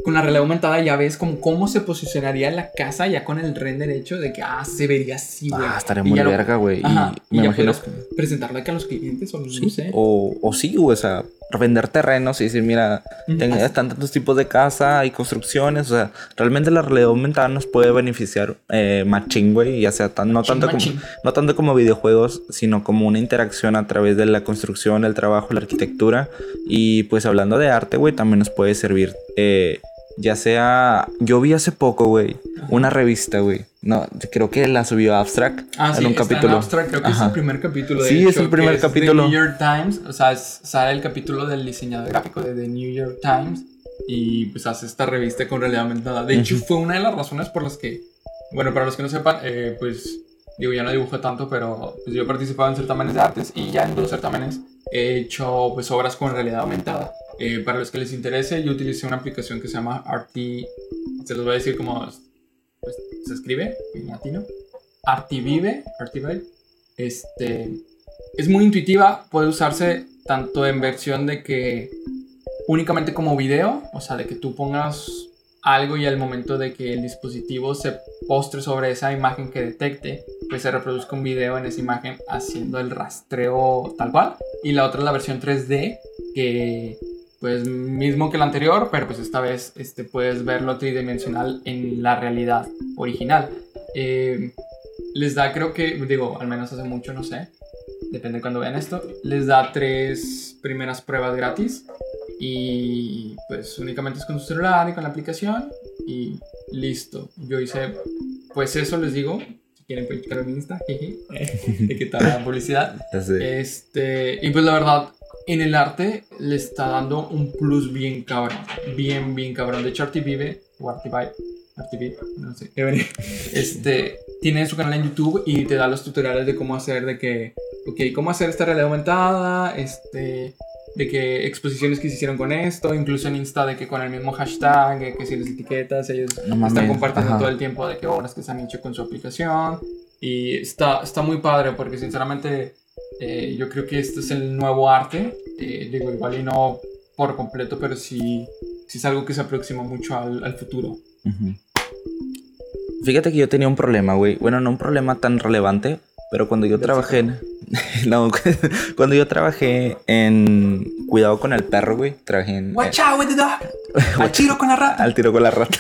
Con la realidad aumentada ya ves como cómo se posicionaría la casa ya con el render hecho de que, ah, se vería así, güey. Ah, estaría muy ya lo- verga, güey. Y Ajá, y me ya imagino presentarlo que a los clientes o no Sí, sé. O, o sí, güey, o sea, vender terrenos y decir, mira, Ujú. ten- están tantos tipos de casa y construcciones, o sea, realmente la realidad aumentada nos puede beneficiar eh, machín, güey, ya sea tan, no, tanto como, no tanto como videojuegos, sino como una interacción a través de la construcción, el trabajo, la arquitectura. Y pues hablando de arte, güey, también nos puede servir, eh, ya sea, yo vi hace poco, güey, una revista, güey, no, creo que la subió Abstract Ah, en sí, un está capítulo. en Abstract, creo que es Ajá. el primer capítulo de Sí, es hecho, el primer es capítulo. The New York Times, o sea, es- sale el capítulo del diseñador gráfico de The New York Times y pues hace esta revista con realidad aumentada. De hecho, fue una de las razones por las que, bueno, para los que no sepan, eh, pues digo, ya no dibujo tanto, pero pues yo he participado en certámenes de artes y ya en dos certámenes he hecho pues obras con realidad aumentada. Eh, para los que les interese, yo utilicé una aplicación que se llama Arti, se los voy a decir cómo pues, se escribe en latino. Artivive, Artivive. Este, es muy intuitiva, puede usarse tanto en versión de que únicamente como video, o sea, de que tú pongas algo y al momento de que el dispositivo se postre sobre esa imagen que detecte, pues se reproduzca un video en esa imagen haciendo el rastreo tal cual. Y la otra es la versión 3D, que pues mismo que la anterior, pero pues esta vez este, puedes verlo tridimensional en la realidad original. Eh, les da, creo que, digo, al menos hace mucho, no sé, depende de cuando vean esto, les da tres primeras pruebas gratis y pues únicamente es con su celular y con la aplicación y listo. Yo hice, pues eso les digo, quieren checar mi Insta, jeje, de qué tal la publicidad. Sé. Este, y pues la verdad, en el arte le está dando un plus bien cabrón. Bien, bien cabrón. De hecho, Artivive, o Artivive, Artivive, no sé, este, tiene su canal en YouTube y te da los tutoriales de cómo hacer, de que, ok, cómo hacer esta realidad aumentada, este, de que exposiciones que se hicieron con esto, incluso en Insta de que con el mismo hashtag, que si les etiquetas, ellos están compartiendo todo el tiempo de qué obras que se han hecho con su aplicación. Y está, está muy padre porque sinceramente eh, yo creo que este es el nuevo arte. Eh, digo, igual y no por completo, pero sí, sí es algo que se aproxima mucho al, al futuro. Fíjate que yo tenía un problema, güey. Bueno, no un problema tan relevante, pero cuando yo trabajé en... no, cuando yo trabajé en cuidado con el perro, güey. Trabajé en... Watch out with the dog. Al tiro con la rata. Al tiro con la rata.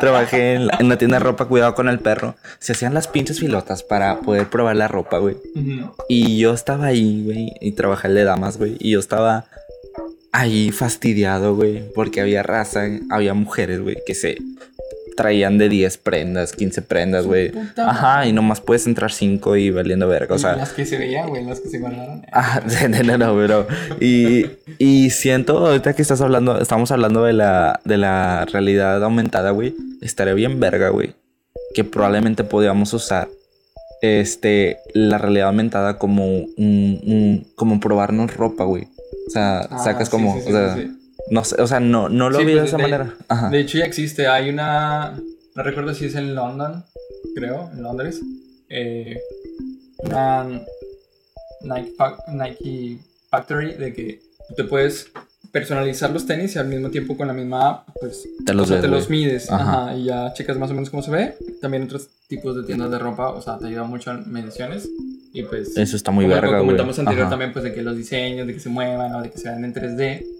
trabajé en la, tienda de ropa cuidado con el perro. Se hacían las pinches filotas para poder probar la ropa, güey. Y yo estaba ahí, güey. Y trabajé de damas, güey. Y yo estaba ahí fastidiado, güey. Porque había raza, había mujeres, güey, que se traían de 10 prendas, 15 prendas, güey. Ajá, y nomás puedes entrar 5 y valiendo verga, o sea. Las que se veían, güey, las que se guardaron. Ajá, no, no, pero. Y, y siento, ahorita que estás hablando, estamos hablando de la, de la realidad aumentada, güey. Estaría bien verga, güey. Que probablemente podíamos usar este, la realidad aumentada como un, como probarnos ropa, güey. O sea, ah, sacas como, o sea, no sé, o sea, no, no lo vi de pues, esa manera. De hecho, ya existe. Hay una. No recuerdo si es en London, creo, en Londres. Eh, una Nike, Nike Factory de que te puedes personalizar los tenis y al mismo tiempo con la misma app, pues te los, te los mides Ajá. y ya checas más o menos cómo se ve. También otros tipos de tiendas de ropa, o sea, te ayuda mucho en mediciones. Y pues. Eso está muy verga, Como comentamos anterior también, pues de que los diseños, de que se muevan o de que se vean en 3D.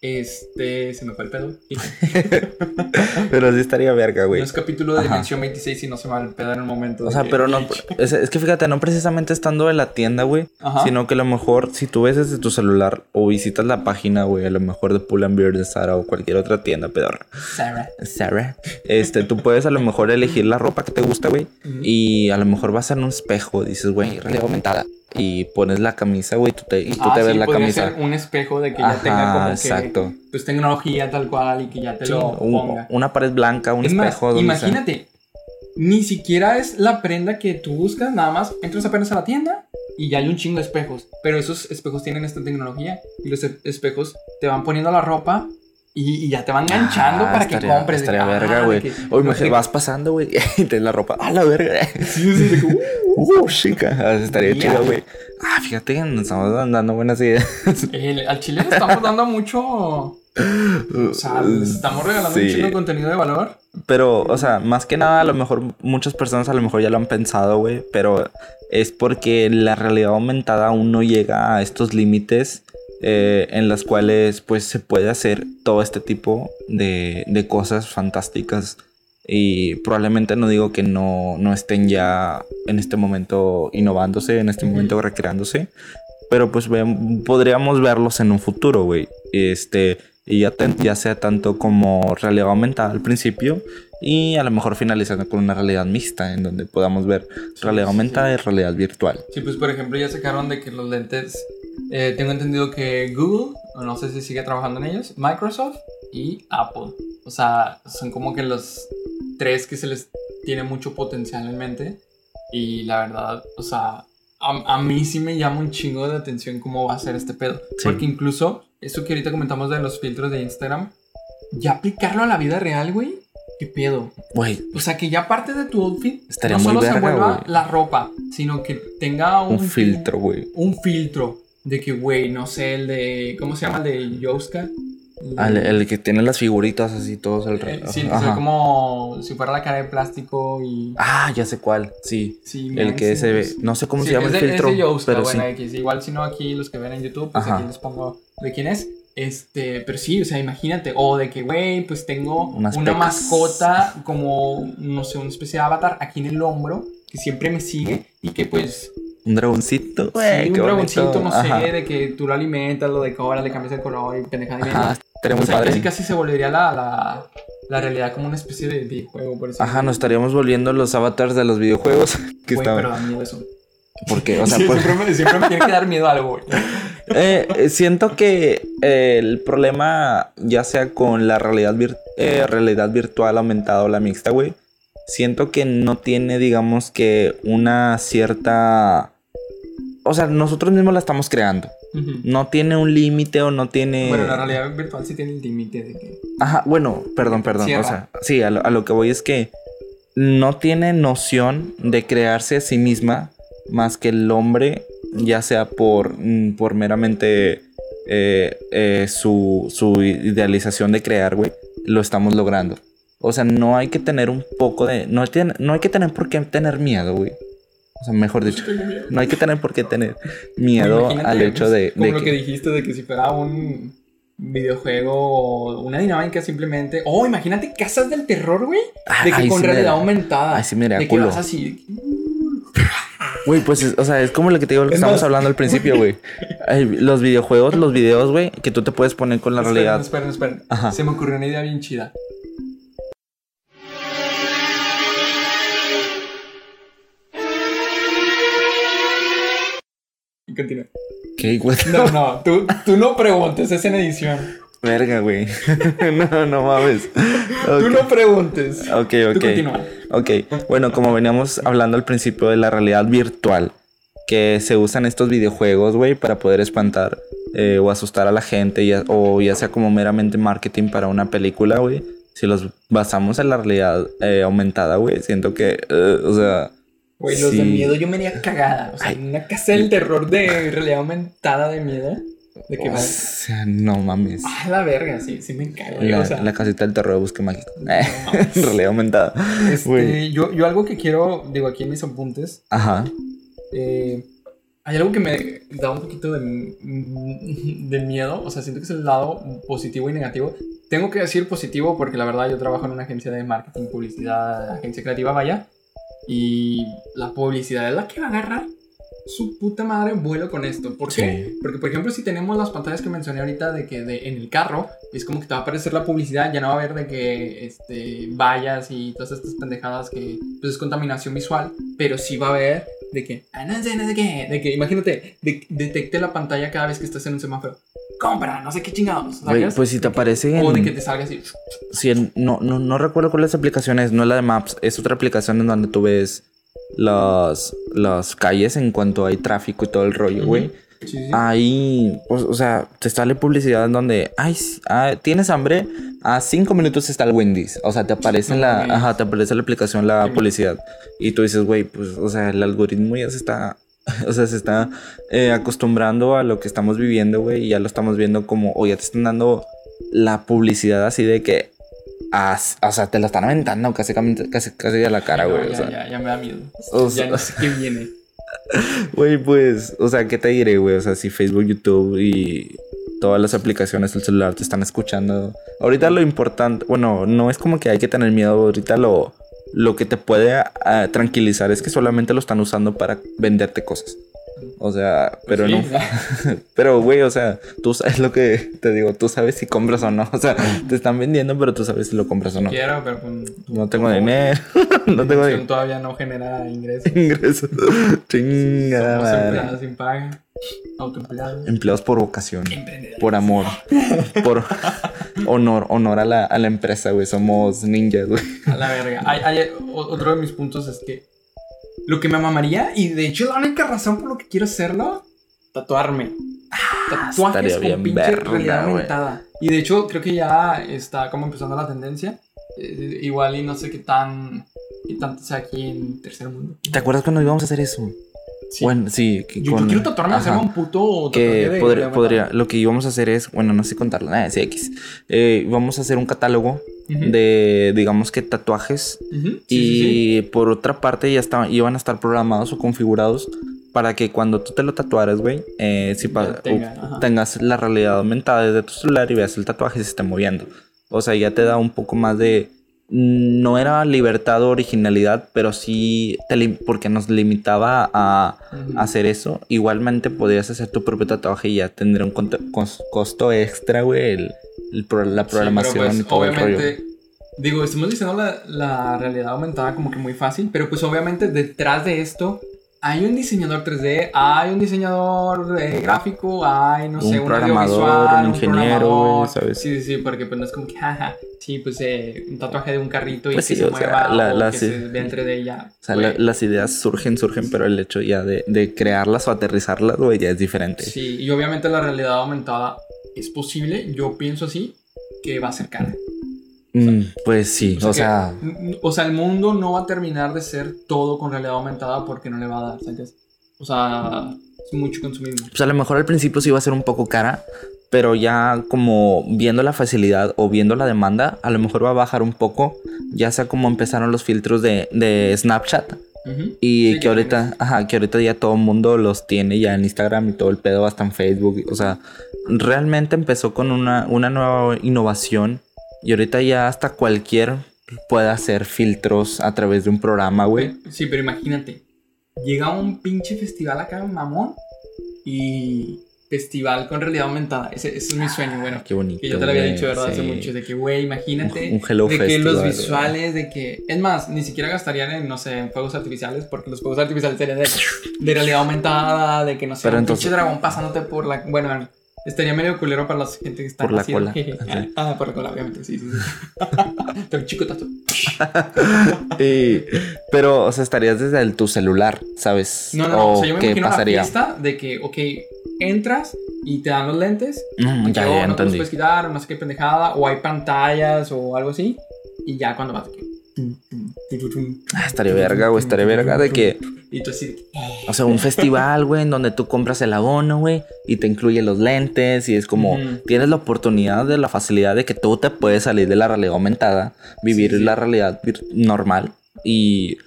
Este, se me fue el pedo. pero sí estaría verga, güey. No es capítulo de Dimensión 26 y no se me va el pedo en el momento. O sea, pero no. Es, que fíjate, no precisamente estando en la tienda, güey. Sino que a lo mejor, si tú ves desde tu celular o visitas la página, güey, a lo mejor de Pull and Beer de Sara o cualquier otra tienda, pedorra. Sara. Sara. Este, tú puedes a lo mejor elegir la ropa que te gusta, güey. Y a lo mejor vas a un espejo, dices, güey, realidad aumentada y pones la camisa, güey, tú te, y tú ah, te ves la camisa. Ser un espejo de que ya tenga como que exacto. pues tecnología tal cual y que ya te lo ponga. Una pared blanca, un espejo. imagínate, ni siquiera es la prenda que tú buscas, nada más entras apenas a la tienda y ya hay un chingo de espejos, pero esos espejos tienen esta tecnología y los espejos te van poniendo la ropa y, ya te van enganchando ah, para que compres. Estaría verga, güey. Hoy me vas pasando, güey, y te la ropa. ¡Ah, la verga! Sí, sí, sí. ¡Uh, chica! Ah, estaría chido, güey. Ah, fíjate que nos estamos dando buenas ideas. al chile le estamos dando mucho. O sea, estamos regalando un chingo de contenido de valor. Pero, o sea, más que nada, a lo mejor muchas personas a lo mejor ya lo han pensado, güey. Pero es porque la realidad aumentada aún no llega a estos límites eh, en las cuales pues se puede hacer todo este tipo de, de, cosas fantásticas y probablemente no digo que no, no estén ya en este momento innovándose, en este momento recreándose, pero pues podríamos verlos en un futuro, güey. Este, y ya, ya sea tanto como realidad aumentada al principio y a lo mejor finalizando con una realidad mixta en donde podamos ver realidad aumentada y realidad virtual. Sí, pues por ejemplo ya sacaron de que los lentes eh, tengo entendido que Google, no sé si sigue trabajando en ellos, Microsoft y Apple. O sea, son como que los tres que se les tiene mucho potencial en mente. Y la verdad, o sea, a, mí sí me llama un chingo de atención cómo va a ser este pedo. Porque incluso, eso que ahorita comentamos de los filtros de Instagram, ya aplicarlo a la vida real, güey. ¿Qué pedo? Güey. O sea, que ya parte de tu outfit no solo se vuelva la ropa, sino que tenga un, un filtro, güey. Un filtro de que, güey, no sé, el de. ¿Cómo se llama? El de Yoska. Ah, el, que tiene las figuritas así todos alrededor. sí, es como si fuera la cara de plástico y. Ah, ya sé cuál, sí. sí el que se ve. No sé cómo se llama el filtro. pero bueno, igual si no aquí los que ven en YouTube, pues aquí les pongo de quién es. Este, pero sí, o sea, imagínate, o de que, güey, pues tengo una mascota como, no sé, una especie de avatar aquí en el hombro que siempre me sigue y que pues un dragoncito. sí, un dragoncito, no sé, de que tú lo alimentas, lo decoras, le cambias el color y pendejada y Ajá, estaría padre. Casi casi se volvería la, la, la realidad como una especie de videojuego, por eso. Ajá, nos estaríamos volviendo los avatars de los videojuegos. Que güey, pero da miedo eso. Porque, o sea, pues... siempre, me, siempre, me, tiene que dar miedo algo, güey. Eh, siento que eh, el problema, ya sea con la realidad, vir- eh, realidad virtual aumentada o la mixta, güey, siento que no tiene, digamos que, una cierta... O sea, nosotros mismos la estamos creando. No tiene un límite o no tiene... Bueno, la realidad virtual sí tiene el límite de que. Ajá, bueno, perdón, perdón. Cierra. O sea, sí, a lo, a lo que voy es que no tiene noción de crearse a sí misma más que el hombre, ya sea por, mm, por meramente eh, eh, su, su idealización de crear, güey, lo estamos logrando. O sea, no hay que tener un poco de... No hay, ten- no hay que tener por qué tener miedo, güey. O sea, mejor dicho, no hay que tener por qué tener miedo Imagínate, al hecho de, Como de lo que... dijiste de que si fuera un videojuego o una dinámica simplemente. Oh, imagínate casas del terror, güey. De que Ay, con sí realidad da- aumentada. ay, sí daría De que culo. vas así. Güey, pues, es- o sea, es como lo que te digo, lo que Es estamos más- hablando al principio, güey. Los videojuegos, los videos, güey, que tú te puedes poner con la Esperen, realidad. esperen, esperen. Ajá. Se me ocurrió una idea bien chida. Continúa. ¿Qué? No, no, tú, tú no preguntes, es en edición. Verga, güey. no, no mames. Tú no preguntes. ok. Tú ok. continúa. Ok, bueno, como veníamos hablando al principio de la realidad virtual, que se usan estos videojuegos, güey, para poder espantar eh, o asustar a la gente, ya- o ya sea como meramente marketing para una película, güey. Si los basamos en la realidad eh, aumentada, güey, siento que, eh, o sea, Güey, los de Sí. miedo yo me haría cagada. O sea, Ay. una casa del terror de realidad aumentada de miedo. De que o sea, no mames. Ah, la verga, sí, sí me cago. La, o sea, la casita del terror de bosque mágico. Eh, no mames. realidad aumentada. Este, yo, yo algo que quiero, digo aquí en mis apuntes, Ajá. eh, hay algo que me da un poquito de, de miedo, o sea, siento que es el lado positivo y negativo. Tengo que decir positivo porque la verdad yo trabajo en una agencia de marketing, publicidad, agencia creativa, vaya, y la publicidad es la que va a agarrar su puta madre vuelo con esto. ¿Por qué? Sí. Porque, por ejemplo, si tenemos las pantallas que mencioné ahorita de que de- en el carro, es como que te va a aparecer la publicidad, ya no va a haber de que este, vallas y todas estas pendejadas que pues, es contaminación visual, pero sí va a haber de que, ah, no sé, no sé qué, de que, imagínate, de- detecte la pantalla cada vez que estás en un semáforo. Compra, no sé qué chingados. ¿sabes? pues si te aparece O de en- que te salga así. Sí, en- no, no, no recuerdo cuál es la aplicación, es, no es la de Maps, es otra aplicación en donde tú ves las, las calles en cuanto hay tráfico y todo el rollo, güey. Sí, sí. Ahí, pues, o sea, te sale publicidad en donde, ay, ah, ¿tienes hambre? A cinco minutos está el Wendy's. O sea, te aparece en la, ajá, te aparece en la aplicación la publicidad. Y tú dices, güey, pues, o sea, el algoritmo ya se está, o sea, se está eh, acostumbrando a lo que estamos viviendo, güey, y ya lo estamos viendo como, o ya te están dando la publicidad así de que, as- o sea, te la están aventando casi, casi, casi a la cara, No, güey. o ya, sea, ya, ya me da miedo. o ya no sé qué viene. Güey, pues, o sea, ¿qué te diré, güey? O sea, si Facebook, YouTube y todas las aplicaciones del celular te están escuchando. Ahorita lo importante, bueno, no es como que hay que tener miedo, ahorita lo, lo que te puede ah, tranquilizar es que solamente lo están usando para venderte cosas. O sea, pero Sí, no. Pero, güey, o sea, tú sabes lo que te digo, tú sabes si compras o no. O sea, te están vendiendo, pero tú sabes si lo compras o no. Quiero, pero pues, No tengo dinero, no tengo dinero. todavía no genera ingresos. ingresos. Chingada Somos madre. empleados sin paga. Autoempleados. Empleados por vocación. Por amor. Por honor. Honor a la, a la empresa, güey. Somos ninjas, güey. A la verga. Hay, hay- otro de mis puntos es que lo que me mamaría, y de hecho la única razón por lo que quiero hacerlo, tatuarme. Tatuajes Ah, estaría con bien pinche verga, realidad aumentada. Y de hecho creo que ya está como empezando la tendencia. Eh, igual y no sé qué tan qué tanto sea aquí en tercer mundo. ¿Te acuerdas cuando íbamos a hacer eso? Sí. Bueno, sí. que yo, quiero tatuarme, ajá. un puto que de podría, realidad podría- aumentada. lo que íbamos a hacer es, bueno, no sé contarlo, nada, sí, X. Eh, vamos a hacer un catálogo de, digamos que tatuajes. Sí, y sí, por otra parte ya estaban, iban a estar programados o configurados para que cuando tú te lo tatuaras, güey, eh, si tenga, tengas la realidad aumentada desde tu celular y veas el tatuaje y se esté moviendo. O sea, ya te da un poco más de... No era libertad o originalidad, pero sí, te porque nos limitaba a Ujú. hacer eso. Igualmente podrías hacer tu propio tatuaje y ya tendría un costo extra, güey, el- el pro- la Sí, programación pero, pues, y todo el rollo. obviamente, digo, estamos diciendo la, la realidad aumentada como que muy fácil, pero pues obviamente detrás de esto hay un diseñador 3D, hay un diseñador eh, gráfico, hay, no Un sé, un programador, audiovisual, un ingeniero, güey, ¿sabes? Sí, sí, sí, porque pues no es como que, jaja, sí, pues eh, un tatuaje de un carrito y Pues que sí, se o sea, mueva la- o la- que sí. se vea en 3D ya. O sea, la- las ideas surgen, surgen, pero el hecho ya de, de crearlas o aterrizarlas, güey, ya es diferente. Sí, y obviamente la realidad aumentada es posible, yo pienso así, que va a ser cara. Mm, pues sí, o sea, que- n- o sea, el mundo no va a terminar de ser todo con realidad aumentada porque no le va a dar, ¿sabes? O sea, es mucho consumismo. pues a lo mejor al principio sí va a ser un poco cara, pero ya como viendo la facilidad o viendo la demanda, a lo mejor va a bajar un poco, ya sea como empezaron los filtros de, de Snapchat. Ujú. Y Sí, que ahorita, ajá, que ahorita ya todo el mundo los tiene ya en Instagram y todo el pedo hasta en Facebook. O sea, realmente empezó con una, una nueva innovación y ahorita ya hasta cualquier puede hacer filtros a través de un programa, güey. Sí, pero imagínate, llega un pinche festival acá, mamón, y festival con realidad aumentada. Ese, ese es mi sueño, bueno. Qué bonito. Que yo te lo había dicho, ¿verdad? Hace mucho. De que, güey, imagínate. Un- un Hello de que los visuales, de que. Es más, ni siquiera gastarían en, no sé, en fuegos artificiales, porque los fuegos artificiales serían de, de realidad aumentada, de que no sé, Pero un entonces- pinche dragón pasándote por la. Bueno, estaría medio culero para la gente que está Por la así, cola. Ah, por la cola, obviamente, sí, sí. sí. Pero chico tato. Y- pero, o sea, estarías desde el- tu celular, ¿sabes? No, no, no. O sea, yo me qué imagino pasaría. fiesta de que, ok, entras y te dan los lentes. Mm, y ya, luego ya no te los puedes quitar, no sé qué pendejada, o hay pantallas o algo así. Y ya cuando vas que. Ah, estaría verga, güey, estaría verga de que Y tú así. O sea, un festival, güey, en donde tú compras el abono, güey, y te incluye los lentes, y es como, tienes la oportunidad de la facilidad de que tú te puedes salir de la realidad aumentada, vivir Sí, sí. la realidad normal, y...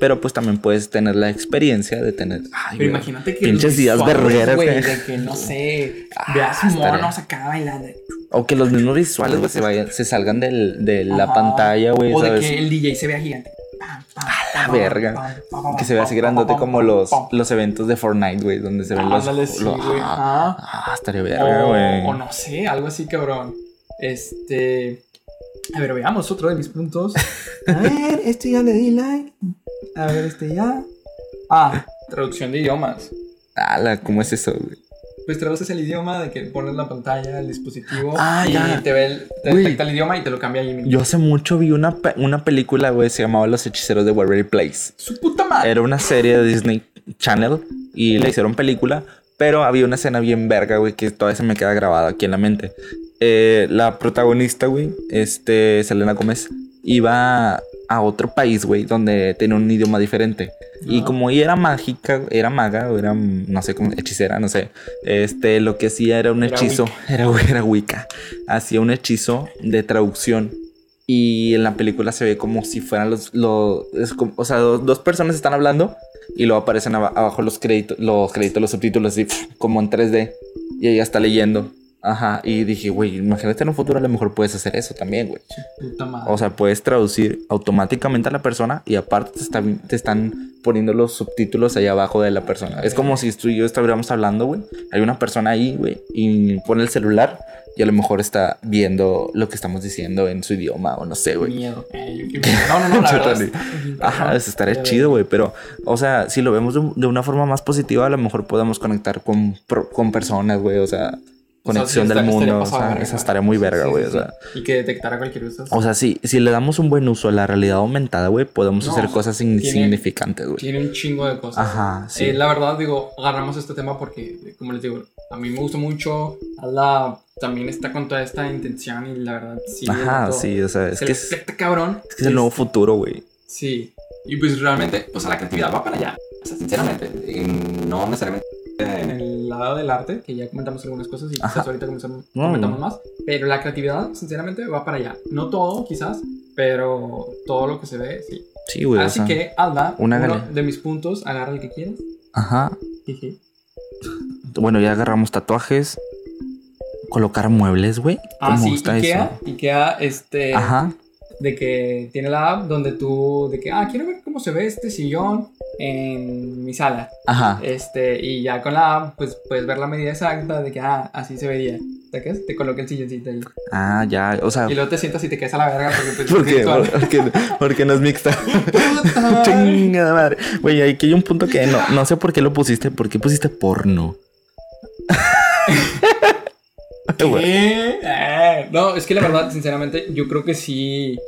Pero pues también puedes tener la experiencia de tener... Ay, Pero güey, imagínate que. Pinches los días vergueras, güey. De que no sé. Ah, veas monos acá bailando. O que los mismos visuales, güey, se, vayan, se salgan del- de la Ajá. pantalla, güey, O de que el DJ se vea gigante. la verga. Que se vea así grandote como los, los eventos de Fortnite, güey, donde se ven los... Ándale, sí, los- ah, ah, estaría verga, O, güey. o no sé, algo así, cabrón. Este. A ver, veamos otro de mis puntos. A ver, este ya le di like. A ver, este ya. Ah, traducción de idiomas. Ala, ¿cómo es eso, güey? Pues traduces el idioma de que pones la pantalla, el dispositivo. Ah, y ya. te ve el, te Güey. detecta el idioma y te lo cambia ahí mismo. Yo hace mucho vi una, pe- una película, güey, se llamaba Los Hechiceros de Waverly Place. Su puta madre. Era una serie de Disney Channel y le hicieron película, pero había una escena bien verga, güey, que todavía se me queda grabada aquí en la mente. Eh, la protagonista, güey, este, Selena Gómez, iba a otro país, güey, donde tenía un idioma diferente. Y Ajá. como ella era mágica, era maga, o era, no sé, como hechicera, no sé. Este, lo que hacía era un Era hechizo. Era, era Wicca. Hacía un hechizo de traducción. Y en la película se ve como si fueran los. los es como- o sea, dos, dos personas están hablando. Y luego aparecen aba- abajo los créditos, los créditos, los subtítulos, así como en 3D. Y ella está leyendo. Ajá. Y dije, güey, imagínate en un futuro a lo mejor puedes hacer eso también, güey. O sea, puedes traducir automáticamente a la persona y aparte te están, te están poniendo los subtítulos ahí abajo de la persona. Es como si tú y yo estuviéramos hablando, güey. Hay una persona ahí, güey, y pone el celular y a lo mejor está viendo lo que estamos diciendo en su idioma o no sé, güey. miedo. Eh, No, no, no, la verdad. Está Ajá, eso estaría chido, güey. Pero, o sea, si lo vemos de, una forma más positiva, a lo mejor podemos conectar con, con personas, güey. O sea, O sea, conexión sí, del mundo. O sea, esa güey. estaría muy verga, Sí, güey. sí, o sea. sí. Y que detectara cualquier cosa. O sea, sí, si le damos un buen uso a la realidad aumentada, güey, podemos No, hacer cosas insignificantes, güey. Tiene un chingo de cosas. Ajá, sí. Eh, la verdad, digo, agarramos este tema porque, como les digo, a mí me gusta mucho. Ala también está con toda esta intención y la verdad, sí. Ajá, sí, o sea, es se que es, cabrón. es que es el nuevo futuro, güey. Sí. Y pues realmente, o sea, la creatividad va para allá. O sea, sinceramente, y no necesariamente en el lado del arte, que ya comentamos algunas cosas y quizás Ajá. ahorita comenzamos- Mm. comentamos más, pero la creatividad, sinceramente, va para allá. No todo, quizás, pero todo lo que se ve, sí. Sí, güey. o Así sea, que, Alda, una uno de mis puntos, agarra el que quieras. Ajá. Bueno, ya agarramos tatuajes. Colocar muebles, güey. Ah, ¿Cómo sí, está Ikea, eso? Ikea, este, Ajá. De que tiene la app donde tú, de que, ah, quiero ver cómo se ve este sillón, en mi sala. Ajá. Este, y ya con la app, pues puedes ver la medida exacta de que, ah, así se vería. ¿Sacas? Te coloca el silloncito ahí. Ah, ya, o sea, Y luego te sientas y te quedas a la verga porque pues, ¿por es qué? virtual. Porque, porque no es mixta. Chingada madre. Güey, aquí hay un punto que no, no sé por qué lo pusiste. ¿Por qué pusiste porno? Eh, no, es que la verdad, sinceramente, yo creo que sí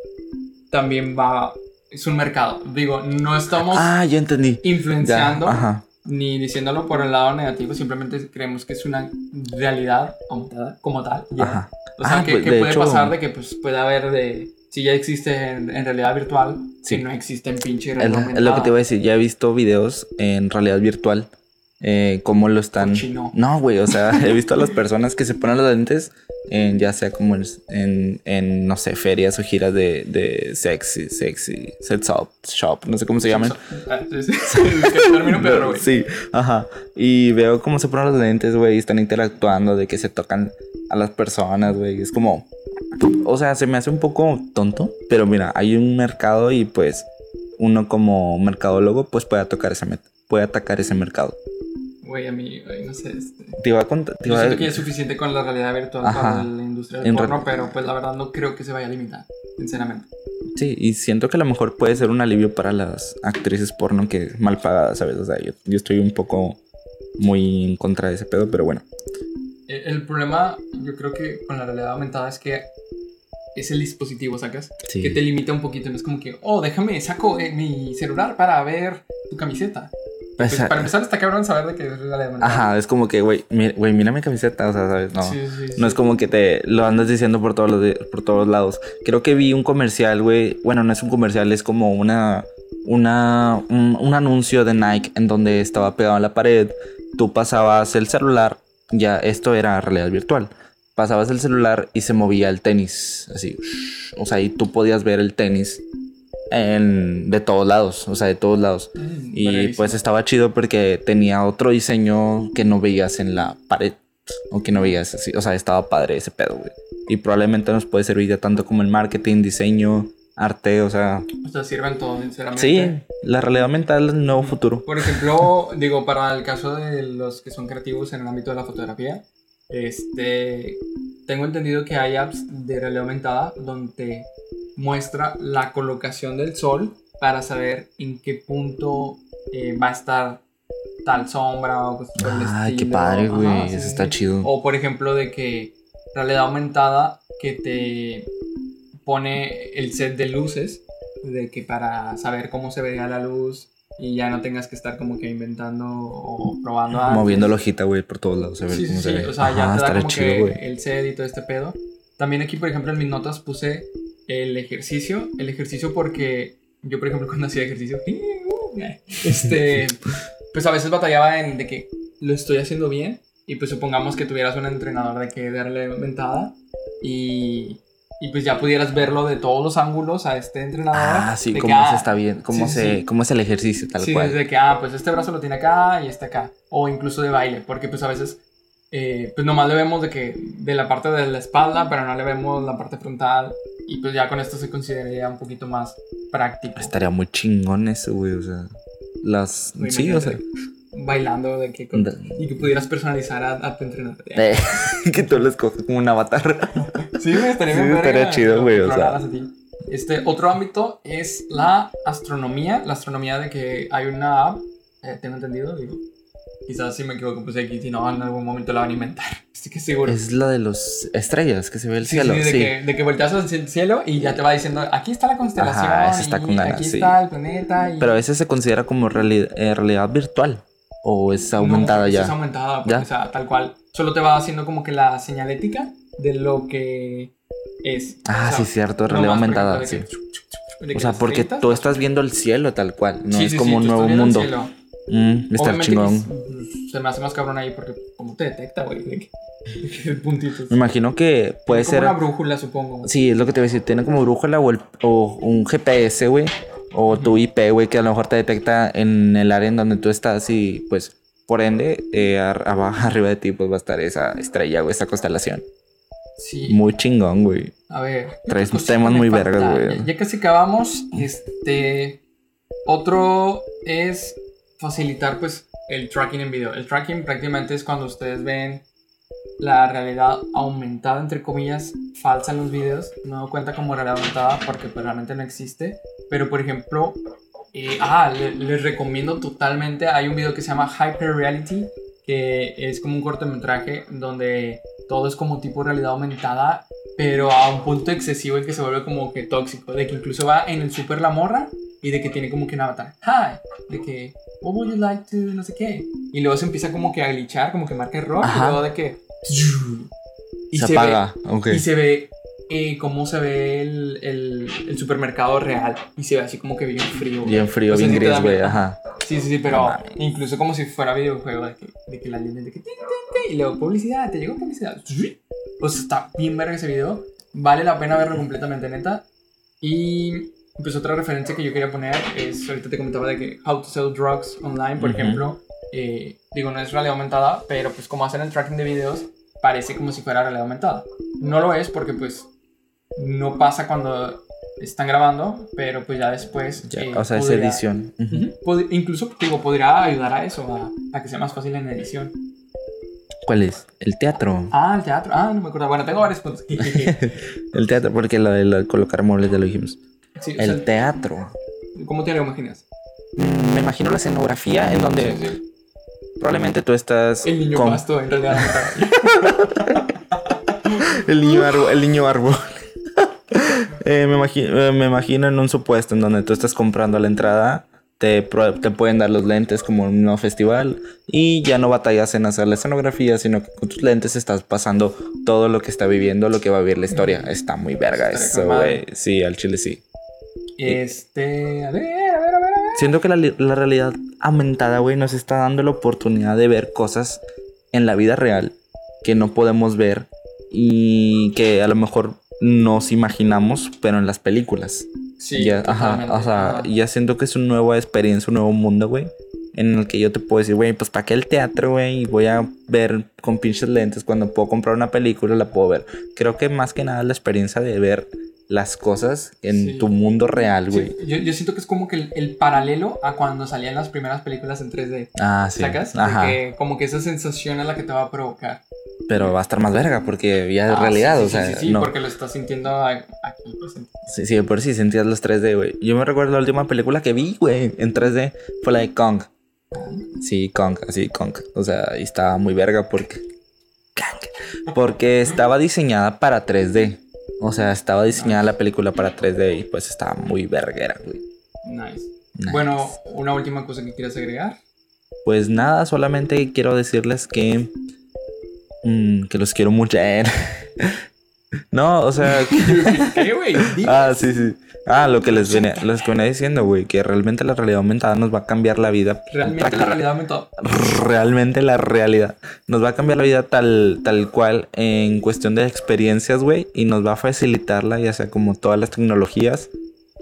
también va. Es un mercado. Digo, no estamos Ah, ya entendí. Ya, influenciando ajá. ni diciéndolo por el lado negativo, simplemente creemos que es una realidad como tal. Como tal ya. Ajá. O sea, Ah, que, pues, que puede hecho- pasar de que pues, puede haber de. Si ya existe en, en realidad virtual, Sí. si no existe en pinche realidad es lo que te iba a decir. Ya he visto videos en realidad virtual. Eh, cómo lo están. Cochino. No, güey. O sea, he visto a las personas que se ponen los lentes. En, ya sea como en, en, no sé, ferias o giras de, de sexy, sexy, sex shop, shop, no sé cómo se llaman. Ah, sí, sí. Sí, ajá. Y veo cómo se ponen los lentes, güey, y están interactuando, de que se tocan a las personas, güey. Es como. O sea, se me hace un poco tonto, pero mira, hay un mercado y pues uno como mercadólogo, pues puede tocar ese met- puede atacar ese mercado. Güey, a mí, güey, no sé. Este... Te iba a contar. te Yo iba a- siento que es suficiente con la realidad virtual Ajá. para la industria del porno, re- pero pues la verdad no creo que se vaya a limitar, sinceramente. Sí, y siento que a lo mejor puede ser un alivio para las actrices porno que mal pagadas, ¿sabes? O sea, yo, yo estoy un poco muy en contra de ese pedo, pero bueno. Eh, El problema, yo creo que con la realidad aumentada es que es el dispositivo, ¿sacas? Sí. Que te limita un poquito, no es como que, oh, déjame, saco eh, mi celular para ver tu camiseta. Pues, para empezar, está cabrón saber de que es realidad aumentada. Ajá, es como que, güey, mi- güey, mira mi camiseta, o sea, ¿sabes? No. Sí, sí, sí. No es como que te lo andas diciendo por todos los, de- por todos lados. Creo que vi un comercial, güey. Bueno, no es un comercial, es como una, una, un, un anuncio de Nike en donde estaba pegado en la pared. Tú pasabas el celular, ya esto era realidad virtual. Pasabas el celular y se movía el tenis, así. O sea, y tú podías ver el tenis en, de todos lados, o sea, de todos lados. Mm, Y pues estaba chido porque tenía otro diseño que no veías en la pared. O que no veías así. O sea, estaba padre ese pedo, güey. Y probablemente nos puede servir ya tanto como el marketing, diseño, arte, o sea. O sea, sirven todo, sinceramente. Sí, la realidad mental es el nuevo futuro. Por ejemplo, digo, para el caso de los que son creativos en el ámbito de la fotografía, este, tengo entendido que hay apps de realidad aumentada donde muestra la colocación del sol para saber en qué punto eh, va a estar tal sombra o cosas por el Ay, qué padre, güey. Sí, Eso sí, está sí. chido. O por ejemplo de que realidad aumentada que te pone el set de luces, de que para saber cómo se vería la luz y ya no tengas que estar como que inventando o probando antes. Moviendo la hojita, güey, por todos lados. A ver Sí, sí, cómo sí, se ve. o sea, ya Ajá, te da como chido, que güey. el set y todo este pedo. También aquí, por ejemplo, en mis notas puse el ejercicio, el ejercicio porque yo, por ejemplo, cuando hacía ejercicio, este, pues a veces batallaba en de que lo estoy haciendo bien y pues supongamos que tuvieras un entrenador de que darle aumentada y, y pues ya pudieras verlo de todos los ángulos a este entrenador. Ah, sí, que, cómo ah, está bien, cómo, sí, se, sí. cómo es el ejercicio, tal sí, cual. desde que, ah, pues este brazo lo tiene acá y este acá. O incluso de baile, porque pues a veces, eh, pues nomás le vemos de que, de la parte de la espalda, pero no le vemos la parte frontal. Y pues ya con esto se consideraría un poquito más práctico. Estaría muy chingón eso, güey, o sea. Las. Sí, o sea. Bailando de que con- y que pudieras personalizar a, a tu entrenador. Eh, que tú lo escoges como un avatar. Sí, güey, estaría Sí, estaría chido, güey, o sea. Este, otro ámbito es la astronomía. La astronomía de que hay una app, eh, tengo entendido, digo. Quizás si me equivoco, pues aquí, si no, en algún momento la van a inventar. Que seguro. Es la de los estrellas que se ve el Sí, cielo. sí, Sí, de, Que, de que volteas el cielo y ya te va diciendo, aquí está la constelación, Ajá, está con ganas, aquí está el planeta. Y... Pero a veces se considera como reali- eh, realidad virtual. O es No, aumentada sí ya. Es aumentada, porque, ¿Ya? o sea, tal cual. Solo te va haciendo como que la señalética de lo que es. Ah, O sea, sí, cierto, no realidad aumentada, sí. O sea, las porque tú las- estás viendo el cielo tal cual. No es como un nuevo mundo. Mm, está Obviamente chingón. que se me hace más cabrón ahí porque cómo te detecta, güey, de que, de que puntitos. Me imagino que puede como ser. una brújula, supongo. Sí, es lo que te voy a decir. Tiene como brújula o, el- o un GPS, güey. O tu IP, güey, que a lo mejor te detecta en el área en donde tú estás y pues por ende, eh, abajo, arriba de ti pues va a estar esa estrella, güey, esa constelación. Sí. Muy chingón, güey. A ver. ¿qué Traes otra cosita temas muy vergas, güey. Ya, ya casi acabamos. Este. Otro es facilitar pues el tracking en video. El tracking prácticamente es cuando ustedes ven la realidad aumentada, entre comillas, falsa en los videos. No cuenta como realidad aumentada porque pues, realmente no existe. Pero por ejemplo, eh, ah, le- les recomiendo totalmente. Hay un video que se llama Hyper Reality, que es como un cortometraje donde todo es como tipo realidad aumentada, pero a un punto excesivo en que se vuelve como que tóxico. De que incluso va en el super la morra y de que tiene como que un avatar. Hi, de que, what would you like to, no sé qué. Y luego se empieza como que a glitchar, como que marca error, y Ajá. luego de que. Y se, ve- apaga. ok. y se ve eh, cómo se ve el, el, el supermercado real. Y se ve así como que bien frío. Bien frío, O sea, bien da gris, güey. Ajá. Sí, sí, sí, pero mames. incluso como si fuera videojuego de que, de que la línea de que... Y luego publicidad, te llegó publicidad. O sea, está bien verga ese video. Vale la pena verlo completamente, neta. Y pues otra referencia que yo quería poner es, ahorita te comentaba de que How to Sell Drugs Online, por ejemplo. eh, digo, no es realidad aumentada, pero pues como hacen el tracking de videos, parece como si fuera realidad aumentada. No lo es porque pues no pasa cuando están grabando, pero pues ya después... Ya, eh, o sea, es edición. Incluso, digo, podría ayudar a eso, a, a que sea más fácil en edición. ¿Cuál es? El teatro. Ah, el teatro. Ah, no me acuerdo. Bueno, tengo varios puntos. El teatro, porque lo de lo- colocar muebles ya lo dijimos. Sea, El teatro. ¿Cómo te lo imaginas? Mm, Me imagino la escenografía en donde Sí, sí. probablemente tú estás El niño con- pasto, en realidad. El niño árbol. El niño árbol. Eh, me, imagino, me imagino en un supuesto en donde tú estás comprando la entrada, te, te pueden dar los lentes como en un festival y ya no batallas en hacer la escenografía, sino que con tus lentes estás pasando todo lo que está viviendo, lo que va a vivir la historia. Está muy verga eso, güey. Sí, al chile sí. Este. A ver, a ver, a ver, a ver. Siento que la, la realidad aumentada, güey, nos está dando la oportunidad de ver cosas en la vida real que no podemos ver y que a lo mejor nos imaginamos, pero en las películas. Sí, ya, ajá, o sea, Ajá. ya siento que es una nueva experiencia, un nuevo mundo, güey. En el que yo te puedo decir, güey, pues para qué el teatro, güey, y voy a ver con pinches lentes cuando puedo comprar una película, la puedo ver. Creo que más que nada la experiencia de ver las cosas en Sí. tu mundo real, güey. Sí, yo, yo siento que es como que el, el paralelo a cuando salían las primeras películas en 3D. Ah, sí. ¿Sacas? Ajá. que como que esa sensación es la que te va a provocar. Pero va a estar más verga porque ya es Ah, realidad, sí, o sea, sí, sí, no. porque lo estás sintiendo aquí. Sí, sí, por sí sentías los 3D, güey. Yo me recuerdo la última película que vi, güey, en 3D fue la de Kong. Sí, Kong, así, Kong. O sea, y estaba muy verga porque. Porque estaba diseñada para 3D. O sea, estaba diseñada la película para 3D y pues estaba muy verguera, güey. Nice. Nice. Bueno, una última cosa que quieras agregar. Pues nada, solamente quiero decirles que. mm, que los quiero mucho. No, o sea. ¿Qué, güey? Ah, sí, sí. Ah, lo que les venía, les venía diciendo, güey, que realmente la realidad aumentada nos va a cambiar la vida. Realmente la realidad aumentó. Realmente la realidad. Nos va a cambiar la vida tal, tal cual en cuestión de experiencias, güey, y nos va a facilitarla, ya sea como todas las tecnologías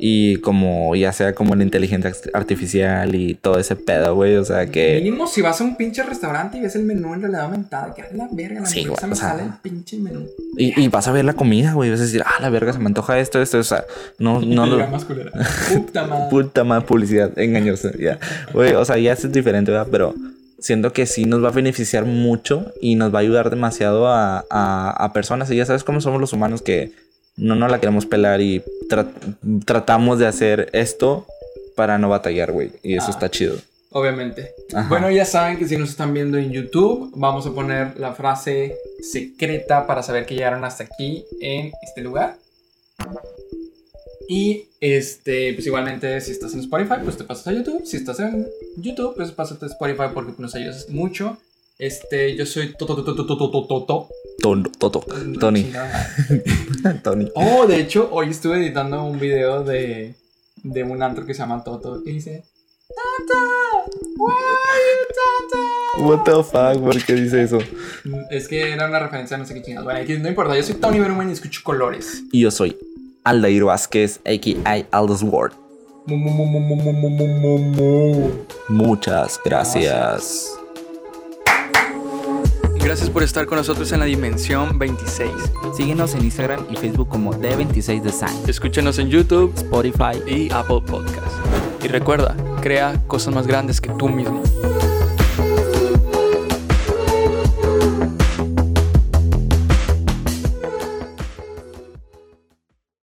y como ya sea como la inteligencia artificial y todo ese pedo, güey, o sea que... Mínimo si vas a un pinche restaurante y ves el menú en realidad aumentada, que a la verga, la Sí, güey, me o sea- sale el pinche menú. Y, y vas a ver la comida, güey, vas a decir, ah, la verga, se me antoja esto, esto, o sea, no, no, lo-. Puta madre. Puta más publicidad engañosa, ya. Güey, o sea, ya es diferente, ¿verdad? Pero siento que sí nos va a beneficiar mucho y nos va a ayudar demasiado a, a- a personas. Y ya sabes cómo somos los humanos que no nos la queremos pelar y tra- tratamos de hacer esto para no batallar, güey. Y eso Ah. está chido. Obviamente. Ajá. Bueno, ya saben que si nos están viendo en YouTube, vamos a poner la frase secreta para saber que llegaron hasta aquí en este lugar. Y este, pues igualmente si estás en Spotify, pues te pasas a YouTube. Si estás en YouTube, pues pásate a Spotify porque nos ayudas mucho. Este, yo soy Toto Toto Toto Toto Toto. Tony. Tony. Oh, de hecho, hoy estuve editando un video de, de un antro que se llama Toto y dice Tata, why are you Tata? What the fuck, ¿por qué dice eso? Mm, es que era una referencia a no sé qué chingados. Bueno, aquí no importa, yo soy Tony Berumen y escucho colores. Y yo soy Aldair Vázquez, a.k.a. Aldous Ward. Muchas gracias. Gracias por estar con nosotros en la dimensión 26. Síguenos en Instagram y Facebook como D26 Design. Escúchenos en YouTube Spotify y Apple Podcast. Y recuerda, crea cosas más grandes que tú mismo.